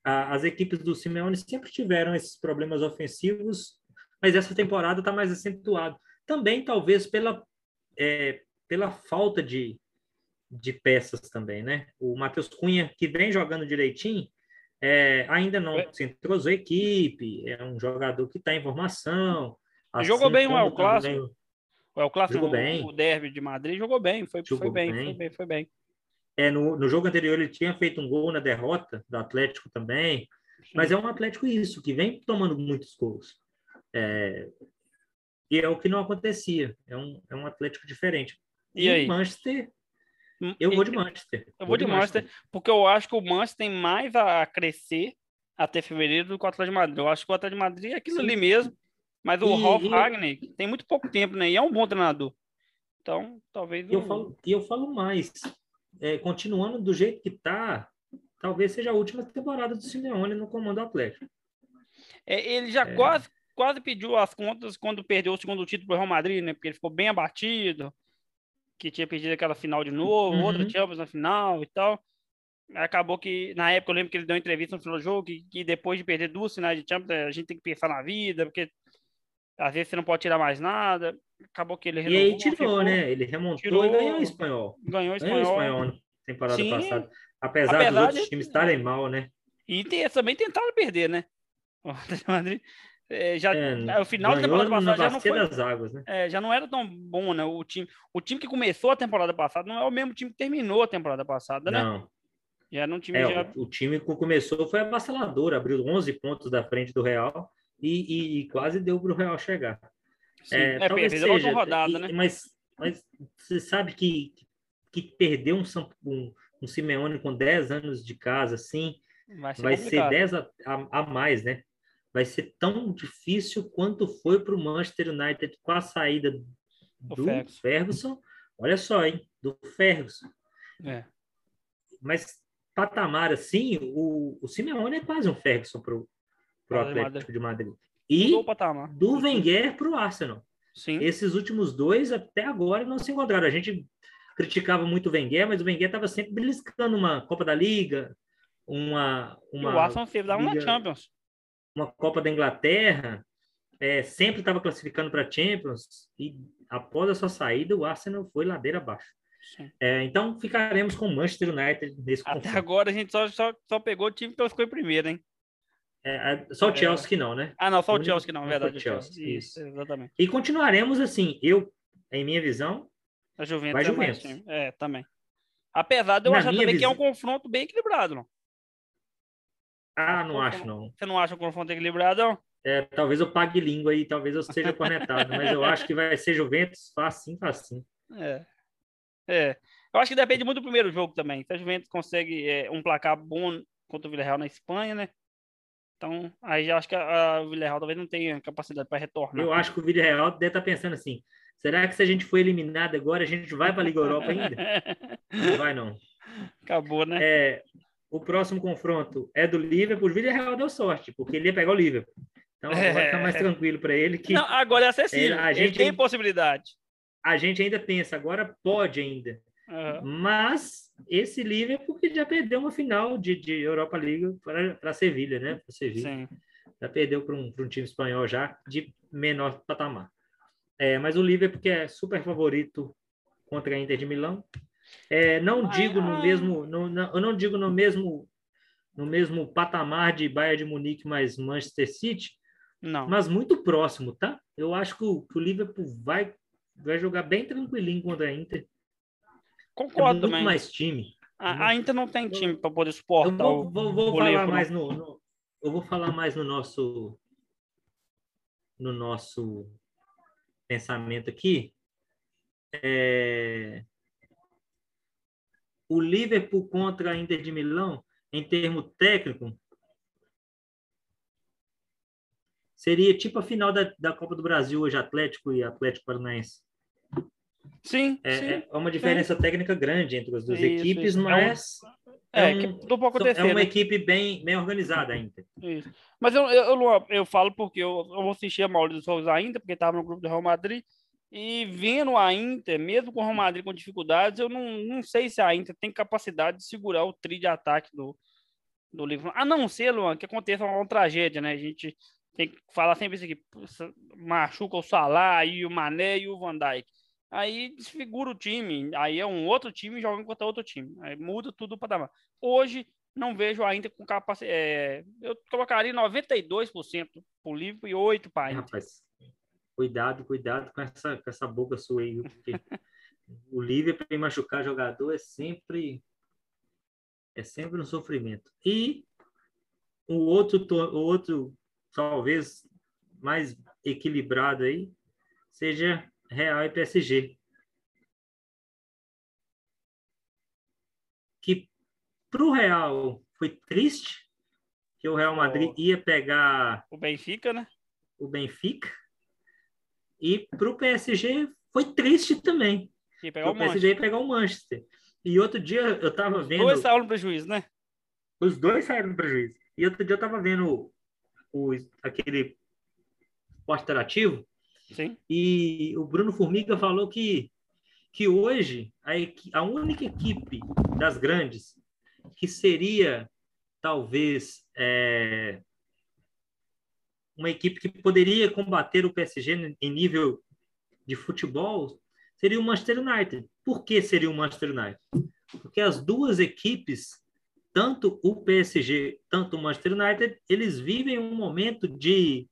as equipes do Simeone sempre tiveram esses problemas ofensivos, mas essa temporada está mais acentuado. Também, talvez, pela, é, pela falta de, de peças também, né? O Matheus Cunha, que vem jogando direitinho, É, ainda não se entrosou a equipe, é um jogador que está em formação. Assim jogou bem o El Clássico. O El Clássico, jogou bem. o derby de Madrid, jogou bem, foi, jogou foi bem, bem, foi bem, foi bem. É, no, no jogo anterior ele tinha feito um gol na derrota do Atlético também, mas é um Atlético isso, que vem tomando muitos gols. É, e é o que não acontecia, é um, é um Atlético diferente. E, e aí? Manchester Hum, eu vou de Manchester. Eu vou de Manchester, porque eu acho que o Manchester tem mais a crescer até fevereiro do que o Atlético de Madrid. Eu acho que o Atlético de Madrid é aquilo Sim. ali mesmo. Mas o e, Rolf e... Ragnick tem muito pouco tempo, né? E é um bom treinador. Então, talvez. E eu, falo, e eu falo mais. É, continuando do jeito que tá, talvez seja a última temporada do Simeone no comando Atlético. É, ele já é... quase, quase pediu as contas quando perdeu o segundo título para o Real Madrid, né? Porque ele ficou bem abatido que tinha perdido aquela final de novo, uhum. outra Champions na final e tal. Acabou que, na época, eu lembro que ele deu uma entrevista no final do jogo, que, que depois de perder duas finais de Champions, a gente tem que pensar na vida, porque às vezes você não pode tirar mais nada. Acabou que ele renovou. E aí tirou, ficou, né? Ele remontou tirou, e ganhou o espanhol. Ganhou o espanhol. Ganhou o espanhol na temporada Sim. passada. Apesar, Apesar dos outros de... times estarem mal, né? E tem, também tentaram perder, né? O Madrid é, já é, o final da temporada passada já não foi das águas, né? é, já não era tão bom, né? O time, o time que começou a temporada passada não é o mesmo time que terminou a temporada passada, né? Não. Já não time é, já... o, o, time que começou foi avassalador, abriu 11 pontos da frente do Real e, e, e quase deu para o Real chegar. Sim. É, é talvez seja, outra rodada, e, né? Mas, mas você sabe que que perder um, um, um Simeone com 10 anos de casa, assim, vai ser, vai ser 10 a, a, a mais, né? vai ser tão difícil quanto foi para o Manchester United com a saída do Ferguson. Ferguson. Olha só, hein? Do Ferguson. É. Mas patamar assim, o, o Simeone é quase um Ferguson para o Atlético de Madrid. E do Wenger para o Arsenal. Sim. Esses últimos dois até agora não se encontraram. A gente criticava muito o Wenger, mas o Wenger estava sempre beliscando uma Copa da Liga, uma. uma e o Arsenal fez dar uma Champions uma Copa da Inglaterra, é, sempre estava classificando para Champions e após a sua saída o Arsenal foi ladeira abaixo. É, então ficaremos com o Manchester United nesse Até confronto. agora a gente só, só, só pegou o time que ficou em primeiro, hein? É, só o é. Chelsea é... que não, né? Ah, não, só o Chelsea que não, é verdade. Chelsea, isso. isso. exatamente. E continuaremos assim, eu, em minha visão, a Juventus vai Juventus. É, também. Apesar de eu Na achar também visão... que é um confronto bem equilibrado, não? Ah, não acho, não. Você não acha o confronto equilibrado? Não? É, talvez eu pague língua aí, talvez eu seja conectado, mas eu acho que vai ser Juventus facinho, facinho. É. É. Eu acho que depende muito do primeiro jogo também. Se a Juventus consegue é, um placar bom contra o Villarreal na Espanha, né? Então, aí acho que a, a Villarreal talvez não tenha capacidade para retornar. Eu acho que o Villarreal deve estar tá pensando assim: será que se a gente for eliminado agora, a gente vai para a Liga Europa ainda? não vai, não. Acabou, né? É, o próximo confronto é do Liverpool. O Villarreal deu sorte, porque ele ia pegar o Liverpool. Então agora está mais é. tranquilo para ele. Que Não, agora é acessível. É, a gente ele tem possibilidade. A gente ainda pensa, agora pode ainda. Uhum. Mas esse Liverpool que já perdeu uma final de, de Europa League para Sevilha, né? Para Sevilha. Sim. Já perdeu para um, um time espanhol já de menor patamar. É, mas o Liverpool que é super favorito contra a Inter de Milão, é, não digo no mesmo, no, no, eu não digo no mesmo, no mesmo patamar de Bayern de Munique mais Manchester City, não. mas muito próximo, tá? Eu acho que o, que o Liverpool vai, vai jogar bem tranquilinho contra a Inter. Concordo é muito também. mais time. A, a Inter não tem time para poder suportar. Eu vou, vou, vou falar mais no, no, eu vou falar mais no nosso no nosso pensamento aqui. É, o Liverpool contra a Inter de Milão, em termo técnico, seria tipo a final da, da Copa do Brasil hoje, Atlético e Atlético Paranaense. Sim, é, sim, é uma diferença sim. técnica grande entre as duas isso, equipes, isso. mas é, um, é, um, é uma né? equipe bem, bem organizada ainda. Isso. Mas eu, eu, eu, eu, falo porque eu, eu vou assistir a dos jogos ainda, porque estava no grupo do Real Madrid, e vendo a Inter, mesmo com o Real Madrid com dificuldades, eu não, não sei se a Inter tem capacidade de segurar o tri de ataque do, do Liverpool. A não ser, Luan, que aconteça uma, uma tragédia, né? A gente tem que falar sempre isso aqui. Machuca o Salah, e o Mané e o Van Dijk. Aí desfigura o time. Aí é um outro time jogando contra outro time. Aí muda tudo para dar. Hoje, não vejo ainda com capacidade. É, eu colocaria 92% pro Liverpool e 8% para Rapaz, cuidado, cuidado com essa, com essa boca sua aí, porque o Liverpool para machucar jogador é sempre é sempre um sofrimento. E o outro, o outro talvez mais equilibrado aí seja Real e PSG. Que para o Real foi triste, que o Real Madrid ia pegar o Benfica, né? O Benfica. E para o PSG foi triste também. Pegar o, o PSG ia pegar o Manchester. E outro dia eu estava vendo. Dois saíram no prejuízo, né? Os dois saíram no prejuízo. E outro dia eu estava vendo o, aquele esporte interativo. Sim. E o Bruno Formiga falou que, que hoje a, a única equipe das grandes que seria talvez é, uma equipe que poderia combater o PSG em nível de futebol seria o Manchester United. Por que seria o Manchester United? Porque as duas equipes, tanto o PSG, tanto o Manchester United, eles vivem um momento de,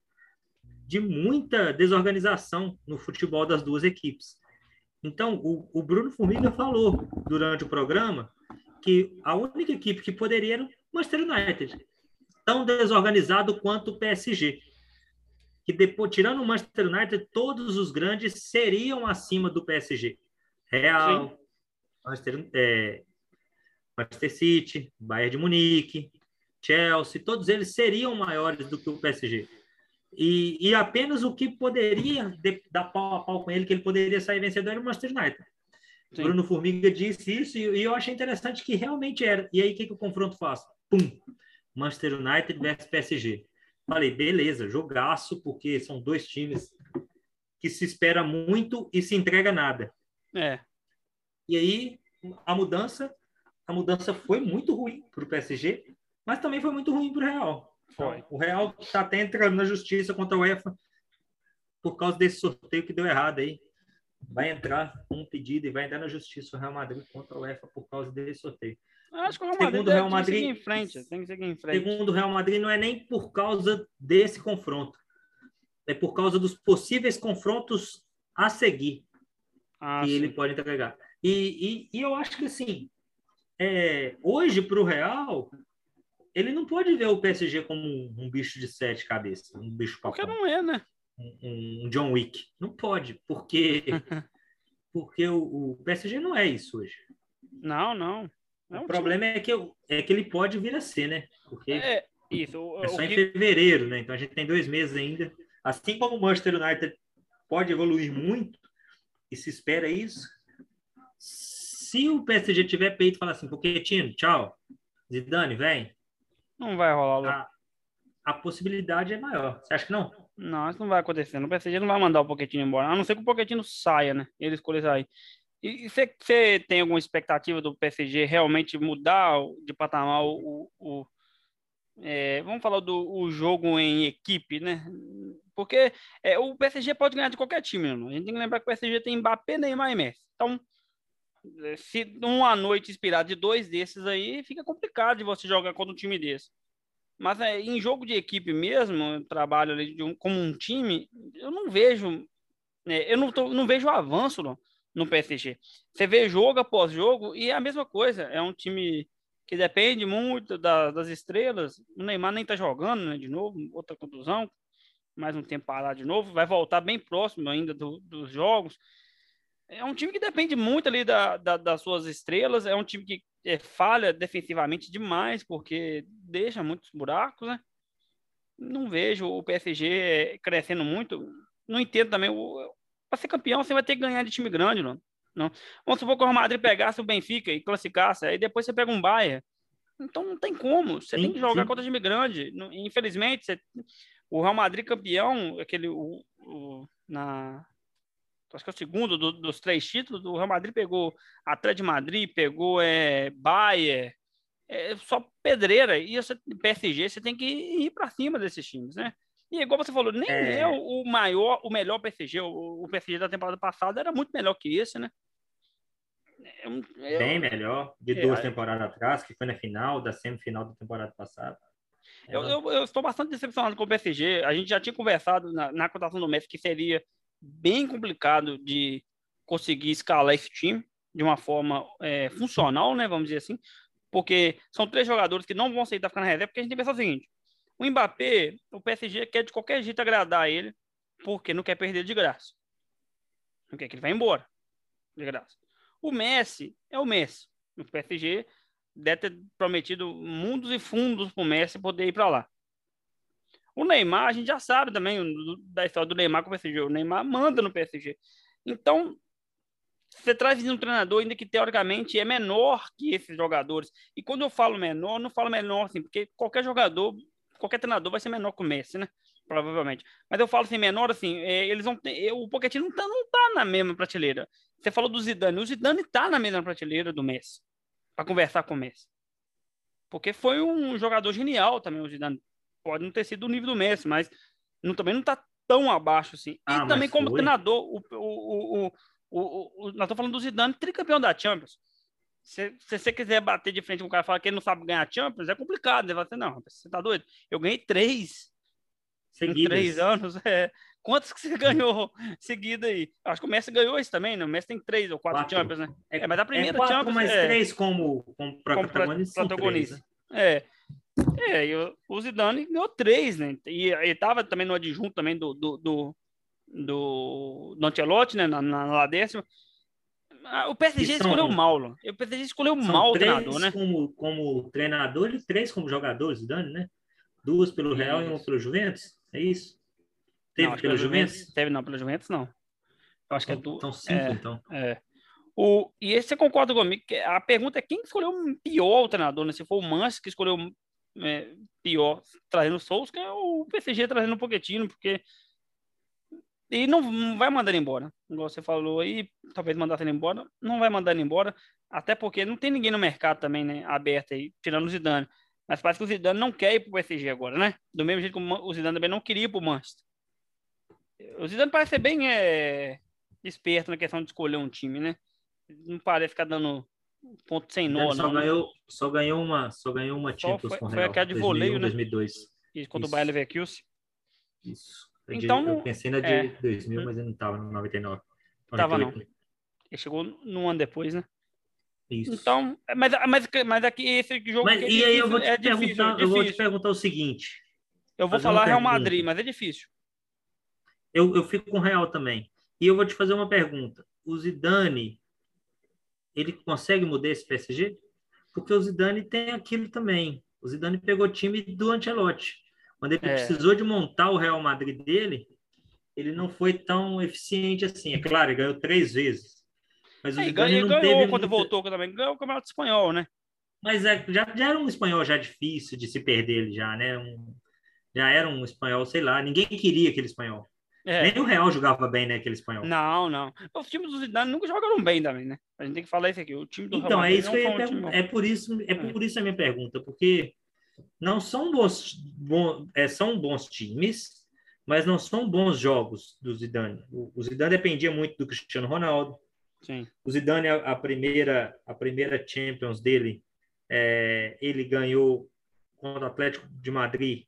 de muita desorganização no futebol das duas equipes. Então, o, o Bruno Formiga falou durante o programa que a única equipe que poderia era o Manchester United, tão desorganizado quanto o PSG. Que depois, tirando o Manchester United, todos os grandes seriam acima do PSG. Real, Manchester, é, Manchester City, Bayern de Munique, Chelsea, todos eles seriam maiores do que o PSG. E, e apenas o que poderia de, dar pau a pau com ele, que ele poderia sair vencedor, era o Manchester United. Sim. Bruno Formiga disse isso e, e, eu achei interessante que realmente era. E aí, o que, que o confronto faz? Pum! Manchester United versus PSG. Falei, beleza, jogaço, porque são dois times que se espera muito e se entrega nada. É. E aí, a mudança, a mudança foi muito ruim para o PSG, mas também foi muito ruim para o Real. Foi. O Real está até entrando na justiça contra a UEFA por causa desse sorteio que deu errado aí vai entrar um pedido e vai entrar na justiça o Real Madrid contra o UEFA por causa desse sorteio. Acho que o Real Madrid, segundo o Real Madrid tem que seguir em frente, tem que seguir em frente. Segundo o Real Madrid, não é nem por causa desse confronto. É por causa dos possíveis confrontos a seguir ah, que sim. ele pode entregar. E, e, e, eu acho que, assim, é, hoje, para o Real, ele não pode ver o PSG como um, um bicho de sete cabeças, um bicho papão. Porque não é, né? um, um John Wick. Não pode, porque porque o, o, PSG não é isso hoje. Não, não. É um o problema é que, é que ele pode vir a ser, né? Porque é, isso, o, é só em que... fevereiro, né? Então a gente tem dois meses ainda. Assim como o Manchester United pode evoluir muito, e se espera isso, se o PSG tiver peito e falar assim, Pochettino, tchau, Zidane, vem. Não vai rolar. A, a possibilidade é maior. Você acha que não? Não, isso não vai acontecer. O PSG não vai mandar o Pochettino embora, a não ser que o Pochettino saia, né? Ele escolher sair. E você tem alguma expectativa do PSG realmente mudar de patamar o, o, é, vamos falar do o jogo em equipe, né? Porque é, o PSG pode ganhar de qualquer time, né? a gente tem que lembrar que o PSG tem Mbappé, Neymar e Messi. Então, se uma noite inspirada de dois desses aí, fica complicado de você jogar contra um time desse. Mas é, em jogo de equipe mesmo, trabalho ali de um, como um time, eu não vejo, né, eu não, tô, não vejo avanço no, no PSG. Você vê jogo após jogo e é a mesma coisa. É um time que depende muito da, das estrelas. O Neymar nem tá jogando, né, de novo, outra contusão, mais um tempo parado de novo, vai voltar bem próximo ainda do, dos jogos. É um time que depende muito ali da, da, das suas estrelas, é um time que é, falha defensivamente demais, porque deixa muitos buracos, né? Não vejo o PSG é, crescendo muito. Não entendo também. Para ser campeão, você vai ter que ganhar de time grande, não? não. Vamos supor que o Real Madrid pegasse o Benfica e classificasse, aí depois você pega um Bayern. Então não tem como. Você sim, tem que jogar sim. contra time grande. Infelizmente, você... o Real Madrid campeão, aquele o, o, na acho que é o segundo do, dos três títulos, o Real Madrid pegou Atlético de Madrid, pegou é, Bayern, é só pedreira. E esse PSG você tem que ir para cima desses times, né? E igual você falou, nem é, é o maior, o melhor PSG. O, o PSG da temporada passada era muito melhor que esse, né? É um, eu, Bem melhor, de é, duas temporadas atrás, que foi na final, da semifinal da temporada passada. Eu, eu, eu, estou bastante decepcionado com o PSG. A gente já tinha conversado na, na cotação do Messi que seria bem complicado de conseguir escalar esse time de uma forma é, funcional, né? Vamos dizer assim, porque são três jogadores que não vão aceitar ficar na reserva, porque a gente tem que pensar o seguinte: o Mbappé, o PSG quer de qualquer jeito agradar ele, porque não quer perder de graça. Não quer que ele vá embora de graça. O Messi é o Messi. O PSG deve ter prometido mundos e fundos para o Messi poder ir para lá. O Neymar, a gente já sabe também da história do Neymar com o PSG. O Neymar manda no PSG. Então, você traz um treinador ainda que teoricamente é menor que esses jogadores. E quando eu falo menor, não falo menor assim, porque qualquer jogador, qualquer treinador vai ser menor que o Messi, né? Provavelmente. Mas eu falo assim, menor assim, é, eles vão ter, o Pochettino não tá, não tá na mesma prateleira. Você falou do Zidane, o Zidane tá na mesma prateleira do Messi para conversar com o Messi. Porque foi um jogador genial também, o Zidane. Pode não ter sido do nível do Messi, mas não, também não está tão abaixo assim. Ah, e também como foi. treinador, o, o, o, o, o, nós estamos falando do Zidane, tricampeão da Champions. Se, se, você quiser bater de frente com um cara e falar que ele não sabe ganhar Champions, é complicado. Você vai assim, não, você tá doido? Eu ganhei três Seguidas. em três anos. É. Quantos que você ganhou seguida aí? Acho que o Messi ganhou esse também, né? O Messi tem três ou quatro, quatro. Champions, né? É, é, mas a primeira é quatro, Champions... mais é, três como, como protagonista. Como protagonista. Três, né? É. É, e o Zidane ganhou três, né? E ele tava também no adjunto também do, do, do, do, do Ancelotti, né? Na, na, na décima. Ah, o PSG são, escolheu mal, o PSG escolheu mal o treinador, né? Como, como treinador e três como jogadores, Zidane, né? Duas pelo Real e uma pelo Juventus, é isso? Teve não, pelo Juventus? Juventus? Teve não, pelo Juventus não. Eu acho que é do. Então, cinco, é, então. É. O, e você concorda comigo? Que a pergunta é quem escolheu o pior treinador, né? Se for o Manchester que escolheu é, pior trazendo o que é o PSG trazendo um Pochettino, porque. E não, não vai mandar ele embora. Igual você falou aí, talvez mandar ele embora. Não vai mandar ele embora, até porque não tem ninguém no mercado também, né? Aberto aí, tirando o Zidane. Mas parece que o Zidane não quer ir pro PSG agora, né? Do mesmo jeito que o Zidane também não queria ir pro Manchester. O Zidane parece ser bem é, esperto na questão de escolher um time, né? Não parece ficar dando ponto sem nó, só não. Né? Ganhou, só ganhou uma, só ganhou uma Champions foi, com o Real. Foi aquela de 2001, voleio, né? 2002. Isso, contra Isso. o Bayer Leverkusen. Isso. Então, eu pensei na de é, 2000, mas ele não estava no 99. 98. Tava não. Ele chegou no ano depois, né? Isso. Então, mas, mas, mas aqui esse jogo mas, é e aí eu vou te é perguntar, difícil, eu vou te perguntar o seguinte. Eu vou falar Real Madrid, mas é difícil. Eu, eu fico com o Real também. E eu vou te fazer uma pergunta. O Zidane, ele consegue mudar esse PSG? Porque o Zidane tem aquilo também. O Zidane pegou o time do Ancelotti. Quando ele é. precisou de montar o Real Madrid dele, ele não foi tão eficiente assim. É claro, ele ganhou três vezes. Mas o é, Zidane ganhou, não ganhou teve quando voltou também. Ganhou o Campeonato Espanhol, né? Mas é, já, já era um espanhol já difícil de se perder ele já, né? Um, já era um espanhol, sei lá. Ninguém queria aquele espanhol. É. Nem o Real jogava bem, né, aquele espanhol. Não, não. Os times do Zidane nunca jogaram bem também, né? A gente tem que falar isso aqui. O time do Então, Real é isso que eu perguntar. É por isso, é, é por isso a minha pergunta, porque não são bons, bons é, são bons times, mas não são bons jogos do Zidane. O, o Zidane dependia muito do Cristiano Ronaldo. Sim. O Zidane a primeira a primeira Champions dele, é, ele ganhou contra o Atlético de Madrid.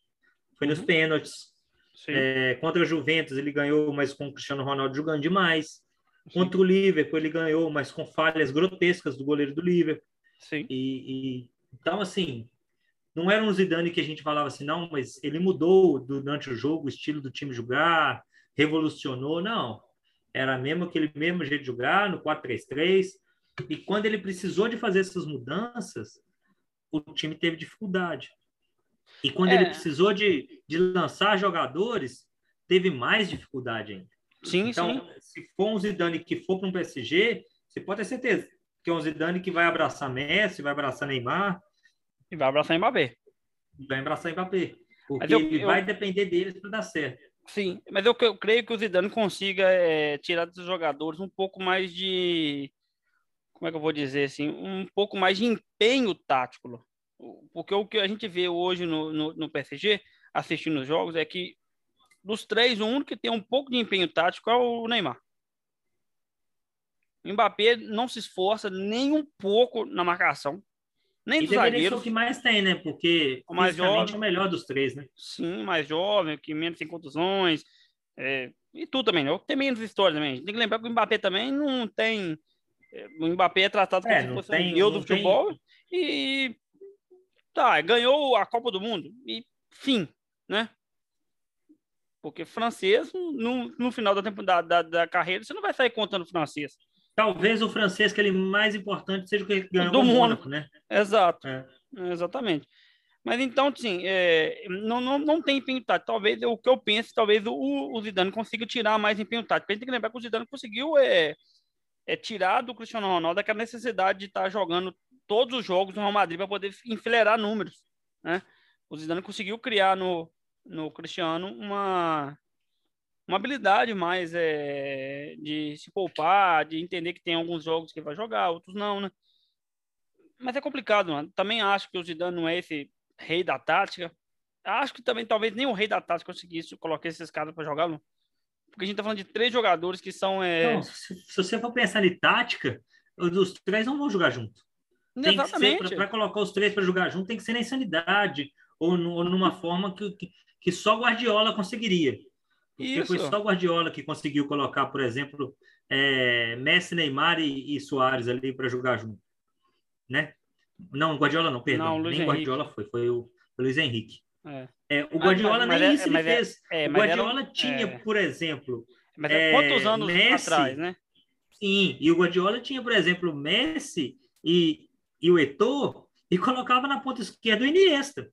Foi nos uhum. pênaltis. É, contra o Juventus ele ganhou, mas com o Cristiano Ronaldo jogando demais. Sim. Contra o Liverpool ele ganhou, mas com falhas grotescas do goleiro do Liverpool. Sim. E, e, então, assim, não era um Zidane que a gente falava assim, não, mas ele mudou durante o jogo o estilo do time jogar, revolucionou. Não. Era mesmo aquele mesmo jeito de jogar, no 4-3-3. E quando ele precisou de fazer essas mudanças, o time teve dificuldade. E quando é. ele precisou de, de lançar jogadores, teve mais dificuldade ainda. Sim, então, sim. se for um Zidane que for para um PSG, você pode ter certeza que é um Zidane que vai abraçar Messi, vai abraçar Neymar. E vai abraçar Mbappé. Vai abraçar Mbappé. Porque eu, ele eu... vai depender deles para dar certo. Sim, mas eu, eu, creio que o Zidane consiga é, tirar dos jogadores um pouco mais de. Como é que eu vou dizer assim? Um pouco mais de empenho tático. Porque o que a gente vê hoje no, no, no PSG, assistindo os jogos, é que dos três, o único que tem um pouco de empenho tático é o Neymar. O Mbappé não se esforça nem um pouco na marcação. Nem E dos zagueiros. o que mais tem, né? Porque O mais jovem. é o melhor dos três, né? Sim, mais jovem, que menos tem contusões. é, e tu também, né? Tem menos história também. Tem que lembrar que o Mbappé também não tem. é, O Mbappé é tratado como É, se fosse tem- um deus do tem- futebol. E tá, ganhou a Copa do Mundo. E fim, né? Porque francês, no, no final da, tempo, da, da, da carreira, você não vai sair contando francês. Talvez o francês, que ele mais importante, seja o que ele ganhou Do Mônaco. Mônaco, né? Exato. É. Exatamente. Mas então, sim, é, não, não, não tem empenho tático. Talvez o que eu penso, talvez o, o Zidane consiga tirar mais empenho tático. A gente tem que lembrar que o Zidane conseguiu é, é, tirar do Cristiano Ronaldo aquela necessidade de estar jogando todos os jogos no Real Madrid para poder enfileirar números. Né? O Zidane conseguiu criar no, no Cristiano uma, uma habilidade mais é, de se poupar, de entender que tem alguns jogos que vai jogar, outros não, né? Mas é complicado, mano. Também acho que o Zidane não é esse rei da tática. Acho que também talvez nem o rei da tática conseguisse colocar esses caras para jogar, não. Porque a gente tá falando de três jogadores que são. É... Então, se, se você for pensar em tática, os três não vão jogar junto. Tem que Exatamente. ser, para colocar os três para jogar junto, tem que ser na insanidade, ou, nu- ou numa forma que, que, que só Guardiola conseguiria. Porque foi Isso. só Guardiola que conseguiu colocar, por exemplo, é, Messi, Neymar e, e Soares ali para jogar junto. Né? Não, Guardiola não, perdão. Não, nem Henrique. Guardiola foi, foi o, o Luiz Henrique. É. É, o Guardiola mas- mas nem é- isso ele mas é- fez. É, o mas era- Guardiola tinha, por exemplo, mas quantos anos Messi- atrás, né? Sim, e o Guardiola tinha, por exemplo, Messi e, e o Eto'o e colocava na ponta esquerda o Iniesta,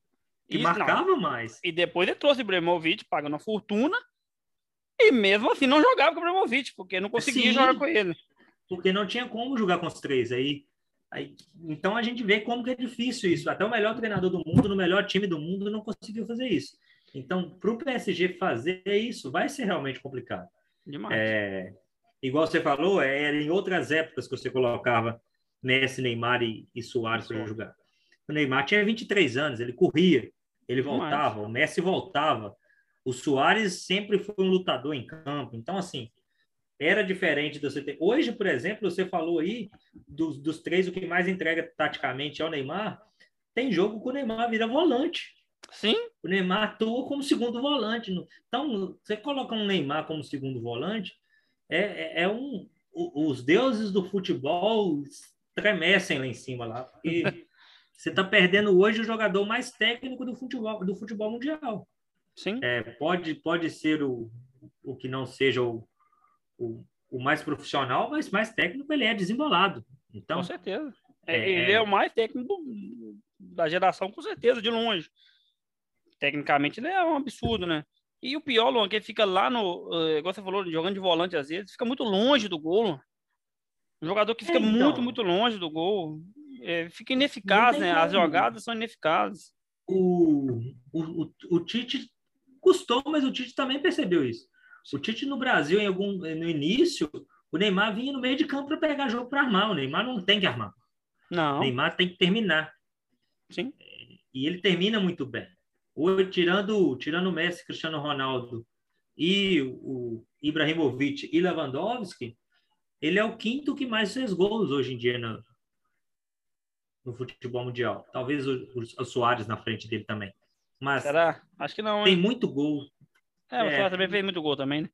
que Isso, marcava mais. E depois ele trouxe o Ibrahimovic pagando uma fortuna. E mesmo assim não jogava com o Ibrahimovic, porque não conseguia Sim. jogar com ele. porque não tinha como jogar com os três. Aí, aí, então a gente vê como que é difícil isso. Até o melhor treinador do mundo, no melhor time do mundo, não conseguiu fazer isso. Então, para o PSG fazer isso, vai ser realmente complicado. Demais. É, igual você falou, é, era em outras épocas que você colocava Messi, Neymar e, e Soares para jogar. O Neymar tinha 23 anos, ele corria, ele voltava, o Messi voltava. O Soares sempre foi um lutador em campo. Então, assim, era diferente do você ter. Hoje, por exemplo, você falou aí dos, dos três, o que mais entrega taticamente é o Neymar. Tem jogo que o Neymar vira volante. Sim, O Neymar atua como segundo volante. Então, você coloca um Neymar como segundo volante, é, é, é um. Os deuses do futebol tremecem lá em cima lá, porque você está perdendo hoje o jogador mais técnico do futebol, do futebol mundial. sim. É, pode, pode ser o, o que não seja o, o, o mais profissional, mas mais técnico ele é desembolado. Então, Com certeza. É, é- ele é o mais técnico da geração, com certeza, de longe. Tecnicamente, ele é um absurdo, né? E o pior, Luan, que ele fica lá no. eh, igual você falou, jogando de volante às vezes, fica muito longe do gol. Um jogador que fica É, então. muito, muito longe do gol. eh, fica ineficaz, né? As jogadas são ineficazes. o, o, o, o Tite custou, mas o Tite também percebeu isso. O Tite no Brasil, em algum, no início, o Neymar vinha no meio de campo para pegar jogo para armar. O Neymar não tem que armar. O Não, Neymar tem que terminar. sim. E ele termina muito bem. Hoje, tirando, tirando o Messi, Cristiano Ronaldo e o Ibrahimovic e Lewandowski, ele é o quinto que mais fez gols hoje em dia no, no futebol mundial. Talvez o, o, Soares na frente dele também. Mas Será? Acho que não, tem hein? muito gol. É, o é. Soares também fez muito gol também, né?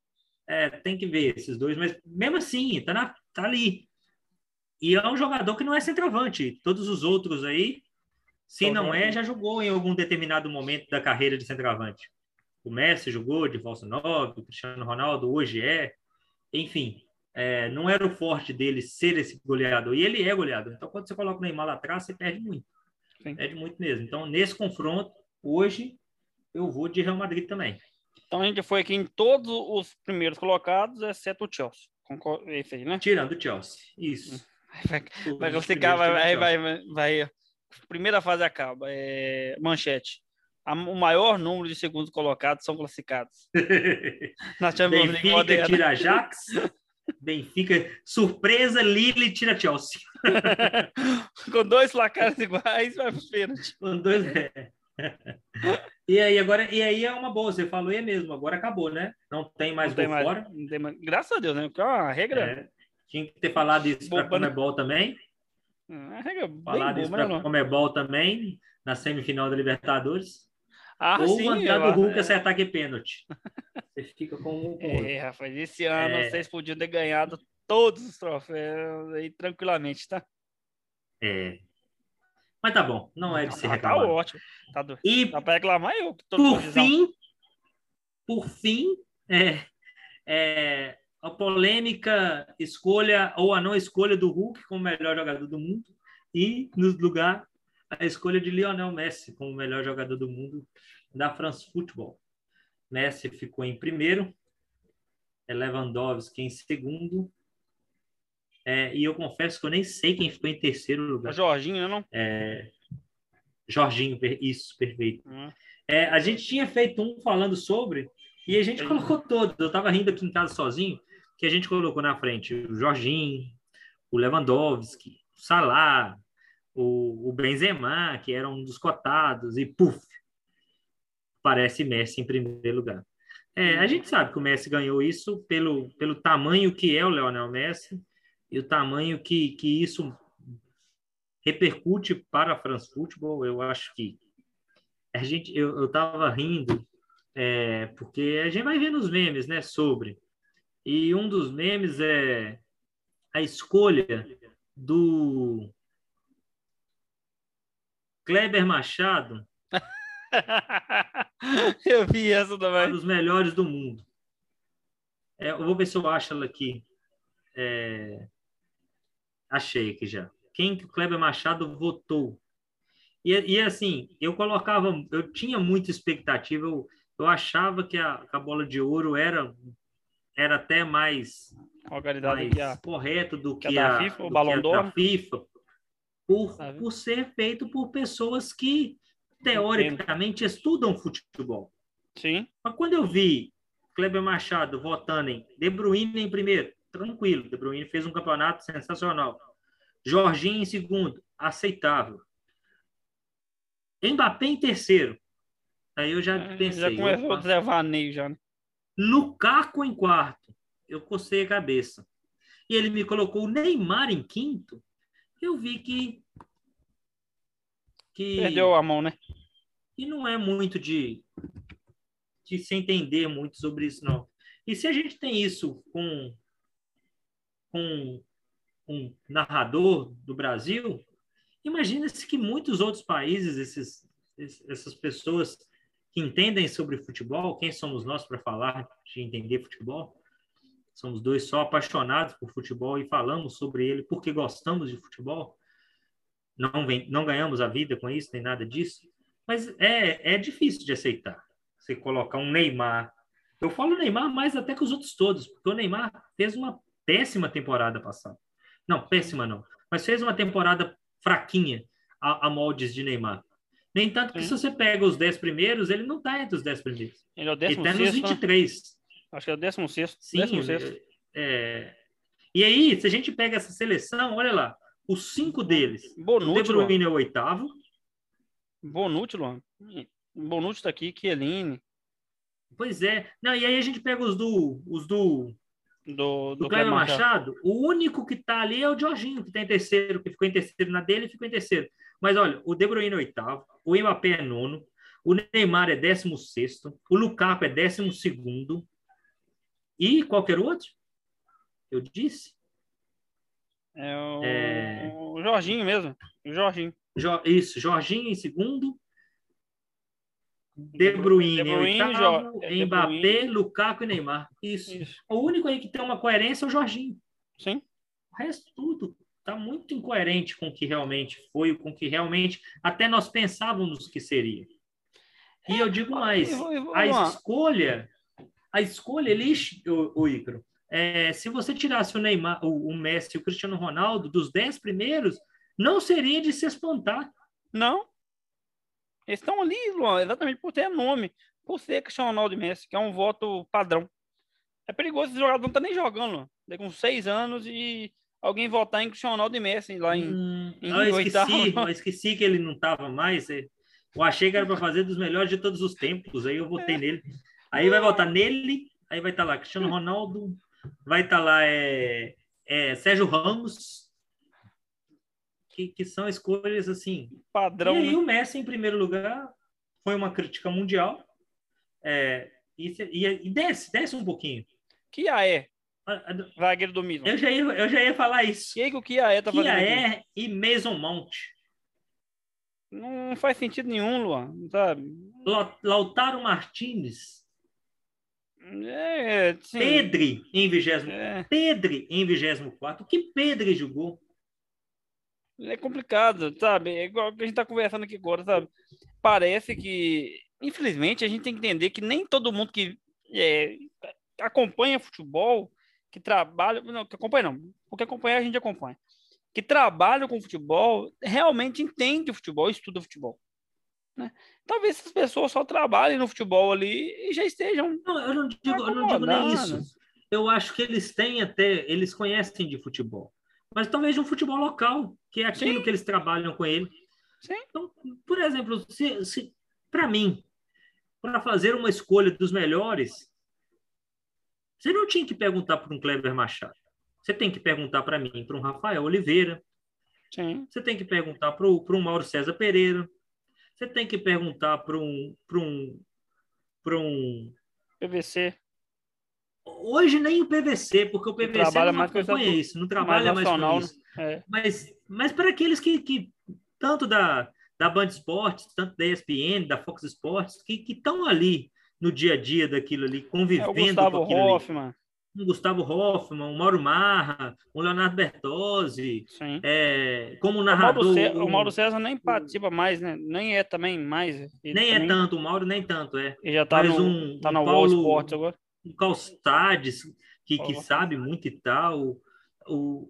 É, tem que ver esses dois, mas mesmo assim, tá, na, tá ali. E é um jogador que não é centroavante. Todos os outros aí, se não é, já jogou em algum determinado momento da carreira de centroavante. O Messi jogou de falso 9, o Cristiano Ronaldo hoje é. Enfim, é, não era o forte dele ser esse goleador. E ele é goleador. Então, quando você coloca o Neymar lá atrás, você perde muito. Sim. Perde muito mesmo. Então, nesse confronto, hoje, eu vou de Real Madrid também. Então a gente foi aqui em todos os primeiros colocados, exceto o Chelsea. Concordo, esse aí, né? Tirando o Chelsea. Isso. Vai, vai vai, vai, vai, vai. Primeira fase acaba. É, manchete. A- o maior número de segundos colocados são classificados. Na Champions League Benfica tira Ajax. Benfica, surpresa, Lille tira Chelsea. Com dois placares iguais, vai para os pênaltis. Com dois- é. E aí, agora, e aí é uma boa, você falou, e é mesmo, agora acabou, né? Não tem mais Não tem mais- fora. tem mais- Graças a Deus, né? Porque é uma regra. É. Tinha que ter falado isso para? Comebol também. É bem Falado isso bobo, né, para? Comebol também, na semifinal da Libertadores. Ah, Ou sim. mandar eu- do Hulk acertar que pênalti. Você fica com um. É, rapaz, esse ano É. vocês podiam ter ganhado todos os troféus aí tranquilamente, tá? É. Mas tá bom, não é de ser Ah, tá reclamado. ótimo. Tá, do... E Dá pra reclamar eu por fim, por fim, é, é, a polêmica escolha ou a não escolha do Hulk como melhor jogador do mundo e no lugar a escolha de Lionel Messi como melhor jogador do mundo da France Football. Messi ficou em primeiro, é Lewandowski em segundo, é, e eu confesso que eu nem sei quem ficou em terceiro O lugar. Jorginho, né, não? Jorginho, per- isso, perfeito. Hum. É, a gente tinha feito um falando sobre e a gente colocou todos. Eu estava rindo aqui em casa sozinho, que a gente colocou na frente o Jorginho, o Lewandowski, o Salah, o, o Benzema, que era um dos cotados, e puf, parece Messi em primeiro lugar. É, a gente sabe que o Messi ganhou isso pelo, pelo tamanho que é o Leonel Messi e o tamanho que, que isso repercute para a France Football. Eu acho que a gente, eu, eu tava rindo, é, porque a gente vai vendo os memes, né, sobre. E um dos memes é a escolha do Kleber Machado eu vi essa também. os melhores do mundo. É, eu vou ver se eu acho ela aqui. É, achei aqui já. Quem que o Kleber Machado votou? E, e assim, eu colocava, eu tinha muita expectativa, eu, eu achava que a, a bola de ouro era, era até mais, mais correto do que que, a da FIFA, o do que a da FIFA, por, Sabe? por ser feito por pessoas que teoricamente estudam futebol. Sim. Mas quando eu vi Kleber Machado votando em De Bruyne em primeiro, tranquilo, De Bruyne fez um campeonato sensacional. Jorginho em segundo, aceitável. Mbappé em terceiro. Aí eu já É, pensei. já começou a devaneio já, né? Lukaku em quarto. Eu cocei a cabeça. E ele me colocou o Neymar em quinto. Eu vi que que Perdeu a mão, né? E não é muito de, de se entender muito sobre isso, não. E se a gente tem isso com, com um narrador do Brasil, imagina-se que muitos outros países, esses, esses- essas pessoas que entendem sobre futebol, quem somos nós para falar de entender futebol? Somos dois só apaixonados por futebol e falamos sobre ele porque gostamos de futebol. Não, vem, não ganhamos a vida com isso, nem nada disso. Mas é, é difícil de aceitar. Você colocar um Neymar. Eu falo Neymar mais até que os outros todos, porque o Neymar fez uma péssima temporada passada. Não, péssima não. Mas fez uma temporada fraquinha a, a moldes de Neymar. Nem tanto que Sim. se você pega os 10 primeiros, ele não está entre os 10 primeiros. Ele é o Ele décimo está nos sexto, né? 23. Acho que é o décimo sexto. Sim, Décimo sexto. é... E aí, se a gente pega essa seleção, olha lá, os cinco deles. O De Bonucci, Luan. Bruyne é o oitavo. Bonucci, Luan. Bonucci tá aqui, Chiellini, Pois é. Não, e aí a gente pega os do, os do, do, do do Cleber Machado. Machado. O único que tá ali é o Jorginho, que está em terceiro, que ficou em terceiro na dele e ficou em terceiro. Mas olha, o De Bruyne é oitavo, o Mbappé é nono, o Neymar é décimo sexto, o Lukaku é décimo segundo e qualquer outro? Eu disse? É o... É. o Jorginho mesmo. O Jorginho. Jo- Isso, Jorginho em segundo, De Bruyne, De Bruyne, em oitavo, Jo- é, Mbappé, Bruyne. Lukaku e Neymar. Isso. Isso. O único aí que tem uma coerência é o Jorginho. Sim. O resto tudo está muito incoerente com o que realmente foi, com o que realmente até nós pensávamos que seria. E eu digo mais, a escolha, a escolha, ele, o, o Ícaro, é, se você tirasse o Neymar, o, o Messi e o Cristiano Ronaldo dos dez primeiros, não seria de se espantar. Não. Eles estão ali, Luan, exatamente por ter nome. Por ser Cristiano Ronaldo e Messi, que é um voto padrão. É perigoso esse jogador não tá nem jogando, Luan. Com seis anos e alguém votar em Cristiano Ronaldo e Messi lá em. Hum, em eu esqueci, eu esqueci que ele não estava mais. é, Eu achei que era para fazer dos melhores de todos os tempos. Aí eu votei nele. Aí vai votar nele, aí vai estar lá Cristiano Ronaldo, vai estar lá é, é, Sérgio Ramos, que, que são escolhas assim. Padrão. E aí né? o Messi, em primeiro lugar, foi uma crítica mundial. É, e, e, e desce, desce um pouquinho. É, A- a- zagueiro do Milan. Eu já ia, eu já ia falar isso. O que, que o Kia é tá fazendo Kia aqui? é e Mason Mount. Não faz sentido nenhum, Luan, sabe? Lau- Lautaro Martinez. É, sim. Pedri em vigésimo. É, Pedri em 24. O que Pedri jogou? é complicado, sabe? É igual que a gente tá conversando aqui agora, sabe? Parece que, infelizmente, a gente tem que entender que nem todo mundo que é, acompanha futebol, que trabalha, não, que acompanha não, porque acompanhar a gente acompanha, que trabalha com futebol, realmente entende o futebol, estuda futebol. Né? Talvez essas pessoas só trabalhem no futebol ali e já estejam Não, eu não digo, eu não digo nem isso. Eu acho que eles têm até, eles conhecem de futebol. Mas talvez de um futebol local, que é aquilo Sim. que eles trabalham com ele. Sim. Então, por exemplo, se, se, para mim, para fazer uma escolha dos melhores, você não tinha que perguntar para um Kleber Machado. Você tem que perguntar para mim, para um Rafael Oliveira. Sim, Você tem que perguntar para um Mauro César Pereira. Você tem que perguntar para um, para um, para um PVC. Hoje nem o PVC, porque o PVC trabalha não mais com isso, não trabalha mais, nacional, com né? isso. É. Mas, mas para aqueles que, que tanto da, da Band Esportes, tanto da ESPN, da Fox Sports, que estão ali no dia a dia daquilo ali, É o convivendo Gustavo com aquilo ali. Um Gustavo Hoffman, um Mauro Marra, um Leonardo Bertozzi, é, como O Mauro, narrador. Cé- o um- Mauro César nem participa mais, né? Nem é também mais. Nem é também- tanto, o Mauro nem tanto, é. Ele já tá mas no, um- tá um na Wall Paulo- Sports agora. o Calstades, que, que sabe muito e tal, o,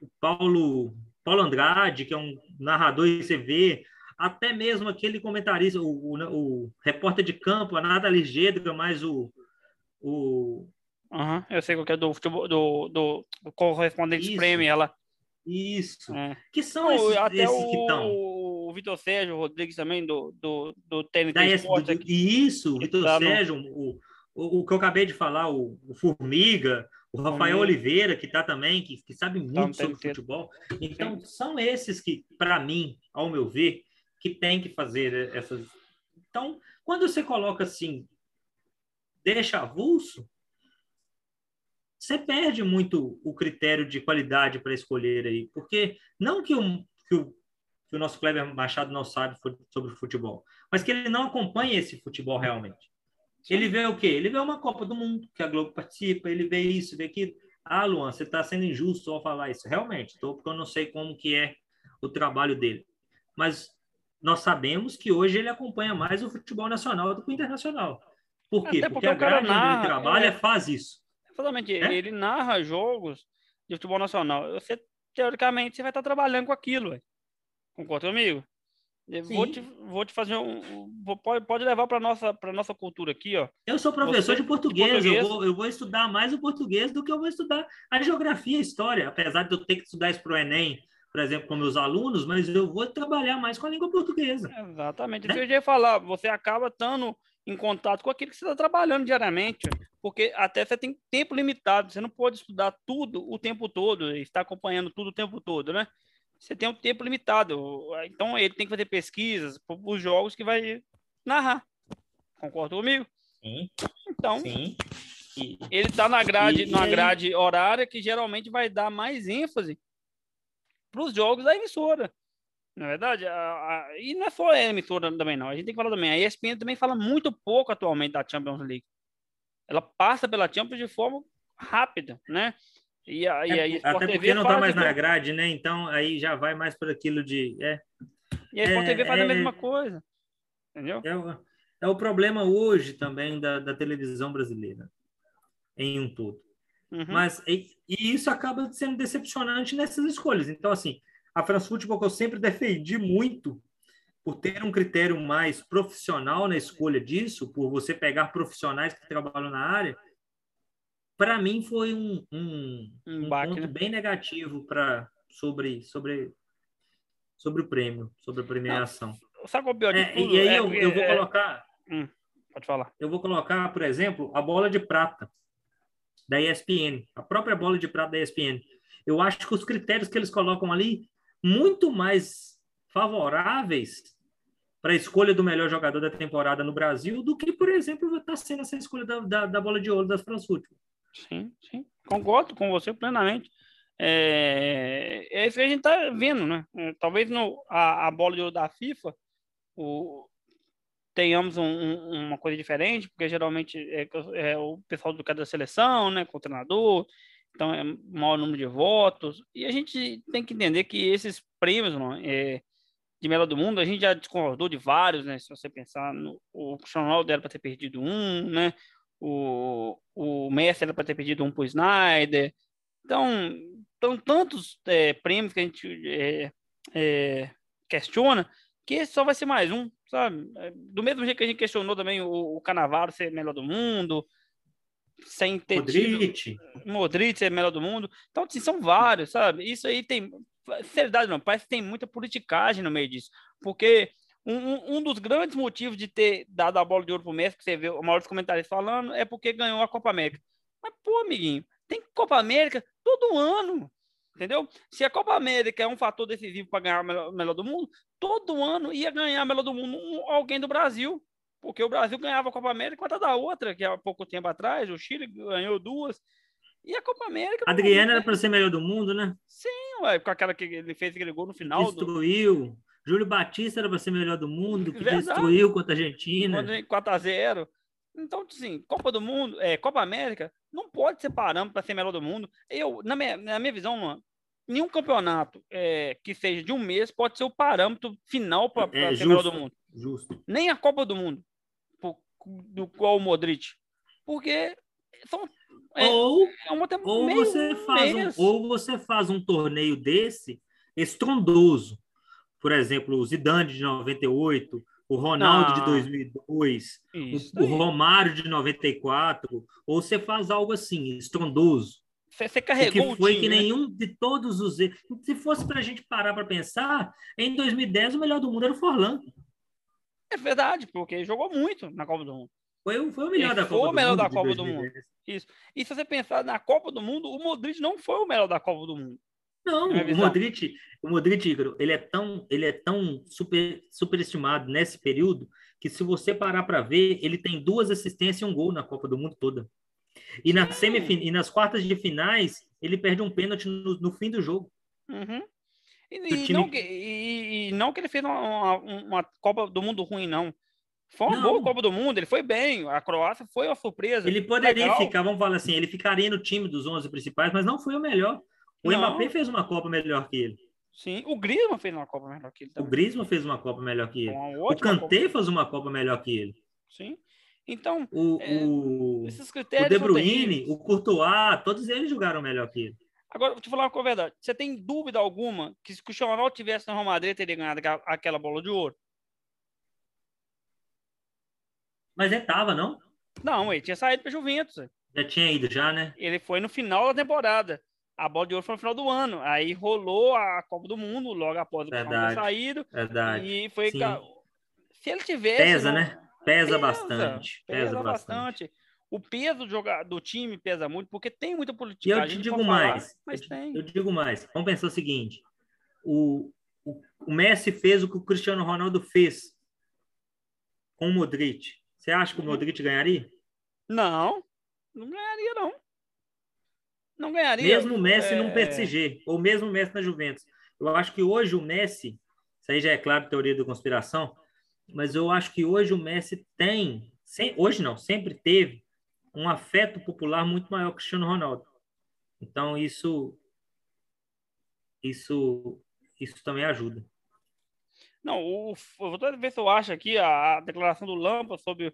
o Paulo, Paulo Andrade, que é um narrador e você vê, até mesmo aquele comentarista, o, o, o repórter de campo, a nada ligeira, mas o, o Aham, eu sei qual que é do futebol, do, do, do correspondente Isso. Premier ela. isso, É. que são Não, esses, até esses que estão. o, o Vitor Sérgio Rodrigues também, do, do, do TNT Da Esporte do- aqui. isso, o Vitor tá no- Sérgio, o, o, o que eu acabei de falar, o, o Formiga, o Rafael Formiga. Oliveira, que está também, que, que sabe muito no sobre TNT. futebol. Então, são esses que, para mim, ao meu ver, que tem que fazer essas. Então, quando você coloca assim, deixa avulso, você perde muito o critério de qualidade para escolher aí. Porque não que o, que o, que o nosso Kleber Machado não sabe sobre futebol, mas que ele não acompanha esse futebol realmente. Ele vê o quê? Ele vê uma Copa do Mundo, que a Globo participa, ele vê isso, vê aquilo. Ah, Luan, você está sendo injusto ao falar isso. Realmente, estou, porque eu não sei como que é o trabalho dele. Mas nós sabemos que hoje ele acompanha mais o futebol nacional do que o internacional. Por quê? Porque, porque a cara grade onde narra, ele trabalha é. faz isso. Exatamente, É? ele narra jogos de futebol nacional. Você, teoricamente, você vai estar trabalhando com aquilo, ué. Concorda comigo? Vou te, vou te fazer um. vou- pode, pode levar para nossa para nossa cultura aqui, ó. Eu sou professor Você- de português, de português. Eu, vou, eu vou estudar mais o português do que eu vou estudar a geografia e a história, apesar de eu ter que estudar isso para o Enem, por exemplo, com meus alunos, mas eu vou trabalhar mais com a língua portuguesa. Exatamente. Né? Isso eu ia falar. Você acaba estando em contato com aquilo que você está trabalhando diariamente, porque até você tem tempo limitado. Você não pode estudar tudo o tempo todo, e estar acompanhando tudo o tempo todo, né? Você tem um tempo limitado. Então ele tem que fazer pesquisas para os jogos que vai narrar. Concorda comigo? Sim, Então, sim. E, ele está na grade, E- na grade horária que geralmente vai dar mais ênfase para os jogos da emissora. Na verdade, a- a- e não é só a emissora também, não. A gente tem que falar também. A ESPN também fala muito pouco atualmente da Champions League. Ela passa pela Champions de forma rápida, né? E a, e a é, até TV porque não está faz mais na grade, né? Então aí já vai mais por aquilo de. É, E a Sport é- TV faz a é- mesma coisa. Entendeu? é, o, é o problema hoje também da, da televisão brasileira, em um todo. Uhum. Mas e, e isso acaba sendo decepcionante nessas escolhas. Então, assim, a France Football que eu sempre defendi muito por ter um critério mais profissional na escolha disso, por você pegar profissionais que trabalham na área, para mim foi um, um, Um um baque, ponto né? bem negativo para sobre sobre sobre o prêmio, sobre a premiação. Sabe qual é o pior É, e aí É eu, eu vou é- colocar Pode falar. eu vou colocar, por exemplo, a bola de prata da ESPN, a própria bola de prata da ESPN. Eu acho que os critérios que eles colocam ali muito mais favoráveis para a escolha do melhor jogador da temporada no Brasil do que, por exemplo, está sendo essa escolha da, da, da, bola de ouro das Football. Sim, sim. Concordo com você plenamente. É, é isso que a gente está vendo, né? É, talvez no, a, a bola de ouro da FIFA o, tenhamos um, um, uma coisa diferente, porque geralmente é, é, o pessoal do cada seleção, né, com o treinador, então é maior número de votos, e a gente tem que entender que esses prêmios mano, é, de melhor do mundo, a gente já discordou de vários, né, se você pensar, no, o Cristiano era para ter perdido um, né, o, o Messi era para ter perdido um para o Snyder, então, então tantos é, prêmios que a gente é, é, questiona, que só vai ser mais um, sabe? É, do mesmo jeito que a gente questionou também o, o ser melhor do mundo, sem ter Modric. Tido, Modric ser melhor do mundo. Então, assim, são vários, sabe? Isso aí tem. Seriedade não, parece que tem muita politicagem no meio disso. Porque um, um dos grandes motivos de ter dado a bola de ouro pro Messi, que você vê o maior dos comentários falando, é porque ganhou a Copa América. Mas, pô, amiguinho, tem Copa América todo ano. Entendeu? Se a Copa América é um fator decisivo para ganhar o melhor, do mundo, todo ano ia ganhar o melhor do mundo um, alguém do Brasil. Porque o Brasil ganhava a Copa América contra da outra, que há pouco tempo atrás, o Chile ganhou duas. E a Copa América. Adriano era para ser melhor do mundo, né? Sim, ué, com aquela que ele fez aquele gol no final. Destruiu. Do... Júlio Batista era para ser melhor do mundo, que Verdade. destruiu contra a Argentina. 4 a 0 Então, assim, Copa do Mundo, é, Copa América, não pode ser parâmetro para ser melhor do mundo. Eu, na minha, na minha visão, mano, nenhum campeonato é, que seja de um mês pode ser o parâmetro final para é, ser melhor do mundo. Justo. Nem a Copa do Mundo, do qual o Modric. Porque são. É, ou, é uma, ou, você faz um, ou você faz um torneio desse estrondoso. Por exemplo, o Zidane de 98, o Ronaldo de 2002, o, o Romário de 94, ou você faz algo assim, estrondoso. Você carregou que foi que né? nenhum de todos os. Se fosse para a gente parar para pensar, em 2010 o melhor do mundo era o Forlan. É verdade, porque ele jogou muito na Copa do Mundo. Foi, foi o melhor ele da Copa foi o melhor da Copa do Mundo. Isso. E se você pensar na Copa do Mundo, o Modric não foi o melhor da Copa do Mundo. Não, o Modric, o Modric, ele é tão, ele é tão super, superestimado nesse período que se você parar para ver, ele tem duas assistências e um gol na Copa do Mundo toda. E, na semifin... e nas quartas de finais, ele perde um pênalti no, no fim do jogo. Uhum. E, e, não que, e, e, não que, ele fez uma, uma, Copa do Mundo ruim, não. Foi uma não. boa Copa do Mundo, ele foi bem. A Croácia foi uma surpresa. Ele poderia legal. ficar, vamos falar assim, ele ficaria no time dos 11 principais, mas não foi o melhor. O não. Mbappé fez uma Copa melhor que ele. Sim, o Griezmann fez uma Copa melhor que ele também. O Griezmann fez uma Copa melhor que ele. O Kanté fez uma Copa melhor que ele. Sim. Então, o, é, o, esses critérios. O De Bruyne, o Courtois, todos eles jogaram melhor que ele. Agora, vou te falar uma verdade. Você tem dúvida alguma que se o Ronaldo tivesse no Real Madrid, teria ganhado aquela bola de ouro? Mas ele tava, não? Não, ele tinha saído para Juventus. Já tinha ido, já, né? Ele foi no final da temporada. A bola de ouro foi no final do ano. Aí rolou a Copa do Mundo logo após o ter saído. Verdade. E foi. Sim. Se ele tivesse. Pesa, né? Pesa, bastante. Pesa, pesa bastante. bastante. O peso do, do time pesa muito, porque tem muita política. E eu te digo mais. Falar, eu, tem. eu digo mais. Vamos pensar o seguinte: o, o, o Messi fez o que o Cristiano Ronaldo fez com o Modric. Você acha que o uhum. Modric ganharia? Não, não ganharia, não. Não ganharia. Mesmo o Messi é... no PSG, ou mesmo o Messi na Juventus. Eu acho que hoje o Messi, isso aí já é claro, teoria da conspiração, mas eu acho que hoje o Messi tem, sem, hoje não, sempre teve um afeto popular muito maior que Cristiano Ronaldo. Então isso isso isso também ajuda. Não, o, vou ver se eu acho aqui a, a declaração do Lampa sobre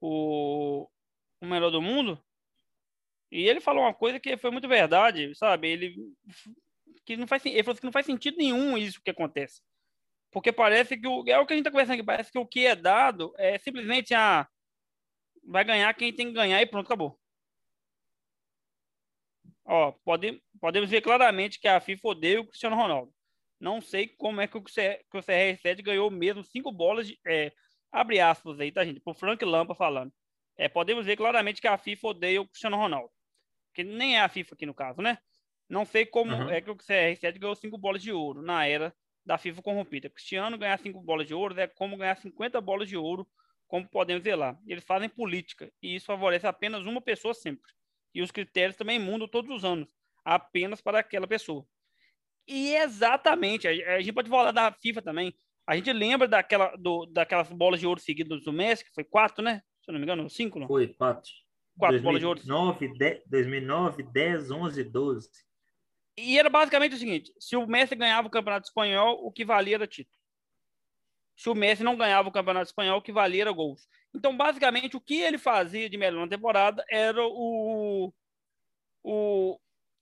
o, o melhor do mundo. E ele falou uma coisa que foi muito verdade, sabe? Ele que não faz ele falou que não faz sentido nenhum isso que acontece. Porque parece que o, é o que a gente está conversando aqui, parece que o que é dado é simplesmente a ah, vai ganhar quem tem que ganhar e pronto, acabou. Ó, pode, podemos ver claramente que a FIFA odeia o Cristiano Ronaldo. Não sei como é que o, que o CR7 ganhou mesmo cinco bolas de, é, abre aspas aí, tá, gente? Por Frank Lampa falando. É, podemos ver claramente que a FIFA odeia o Cristiano Ronaldo. Que nem é a FIFA aqui no caso, né? Não sei como uhum. é que o CR7 ganhou cinco bolas de ouro na era da FIFA corrompida. Cristiano ganhar cinco bolas de ouro é como ganhar 50 bolas de ouro, como podemos ver lá. Eles fazem política e isso favorece apenas uma pessoa sempre. E os critérios também mudam todos os anos, apenas para aquela pessoa. E exatamente, a gente pode falar da FIFA também. A gente lembra daquela, do, daquelas bolas de ouro seguidas do Messi, que foi quatro, né? Se eu não me engano, cinco, não? Foi, quatro. Quatro 2009, bolas de ouro. 10, 2009, 10, 11, 12. E era basicamente o seguinte: se o Messi ganhava o Campeonato Espanhol, o que valia era título. Se o Messi não ganhava o Campeonato Espanhol, o que valia era gols. Então, basicamente, o que ele fazia de melhor na temporada era o. o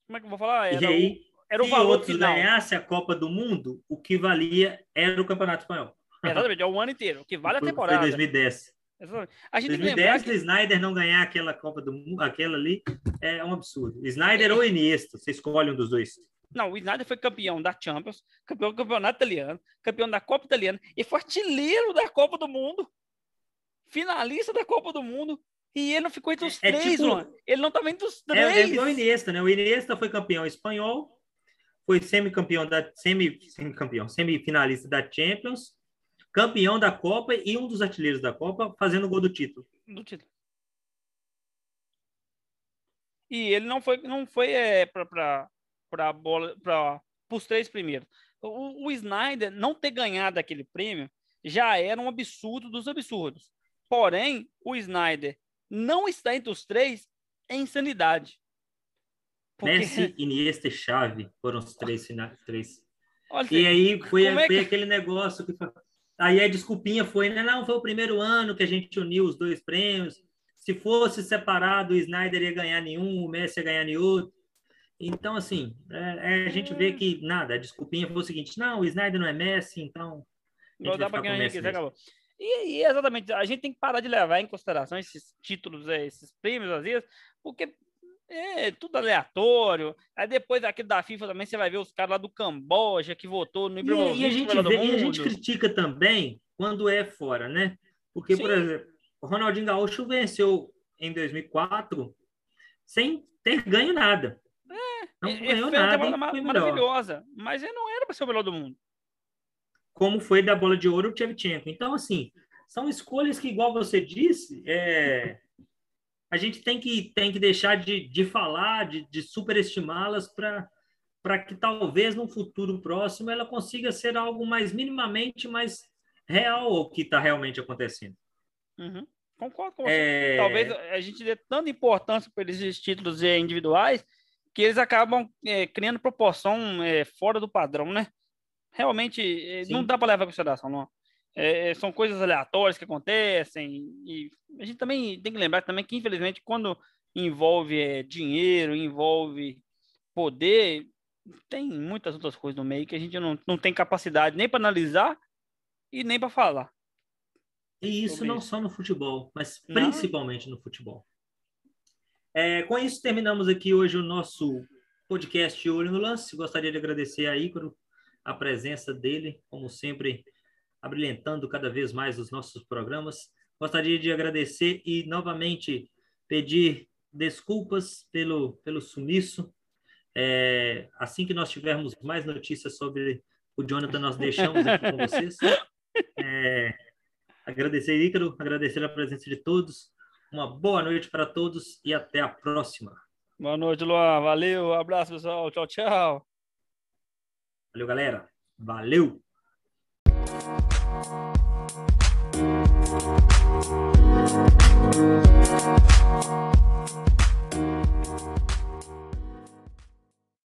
como é que eu vou falar? Era e aí, o, era o se valor outros final. ganhasse a Copa do Mundo, o que valia era o Campeonato Espanhol. Exatamente, é o ano inteiro. O que vale a temporada. Foi 2010. A gente 2010, que... o Snyder não ganhar aquela Copa do Mundo, aquela ali, é um absurdo. Snyder é. ou Iniesta, você escolhe um dos dois. Não, o Snyder foi campeão da Champions, campeão do Campeonato Italiano, campeão da Copa Italiana e foi artilheiro da Copa do Mundo. Finalista da Copa do Mundo. E ele não ficou entre os é, três, tipo, mano. Ele não estava entre os três. É, é o Iniesta, né? O Iniesta foi campeão espanhol, foi semicampeão da semi, semicampeão, semifinalista da Champions, campeão da Copa e um dos artilheiros da Copa fazendo o gol do título. Do título. E ele não foi, não foi é, para para os três primeiros. O, o Snyder não ter ganhado aquele prêmio já era um absurdo dos absurdos. Porém, o Snyder não está entre os três é insanidade. Porque... Messi, Iniesta e Xavi foram os três finais. Três. Olha, e aí foi, é foi que... aquele negócio que aí a desculpinha foi, né? Não, foi o primeiro ano que a gente uniu os dois prêmios. Se fosse separado, o Snyder ia ganhar nenhum, o Messi ia ganhar nenhum. Então, assim, é, é, a gente vê que nada, a desculpinha foi o seguinte: não, o Snyder não é Messi, então. Não dá para ganhar aqui, acabou. E, e, exatamente, a gente tem que parar de levar em consideração esses títulos, é, esses prêmios, às vezes, porque é tudo aleatório. Aí depois aquele da FIFA também você vai ver os caras lá do Camboja que votou no Ibrahimovic. E, e, a gente vê, e a gente critica também quando é fora, né? Porque, Sim. por exemplo, o Ronaldinho Gaúcho venceu em 2004 sem ter ganho nada. Não ele ganhou fez nada. Uma temporada maravilhosa, mas ele não era para ser o melhor do mundo. Como foi da bola de ouro o Tchevchenko. Então, assim, são escolhas que, igual você disse, é... a gente tem que, tem que deixar de, de falar, de, de superestimá-las para que talvez no futuro próximo ela consiga ser algo mais minimamente mais real ao que está realmente acontecendo. Uhum. Concordo com você. É... Talvez a gente dê tanta importância para esses títulos individuais que eles acabam é, criando proporção é, fora do padrão, né? Realmente, é, não dá para levar em consideração, não. É, é, são coisas aleatórias que acontecem e a gente também tem que lembrar também que, infelizmente, quando envolve dinheiro, envolve poder, tem muitas outras coisas no meio que a gente não, não tem capacidade nem para analisar e nem para falar. E isso não isso. só no futebol, mas principalmente não. no futebol. É, com isso, terminamos aqui hoje o nosso podcast Olho no Lance. Gostaria de agradecer a Ícaro a presença dele, como sempre, abrilhantando cada vez mais os nossos programas. Gostaria de agradecer e novamente pedir desculpas pelo, pelo sumiço. É, assim que nós tivermos mais notícias sobre o Jonathan, nós deixamos aqui com vocês. É, agradecer, Ícaro, agradecer a presença de todos. Uma boa noite para todos e até a próxima. Boa noite, Luan. Valeu. Abraço, pessoal. Tchau, tchau. Valeu, galera. Valeu.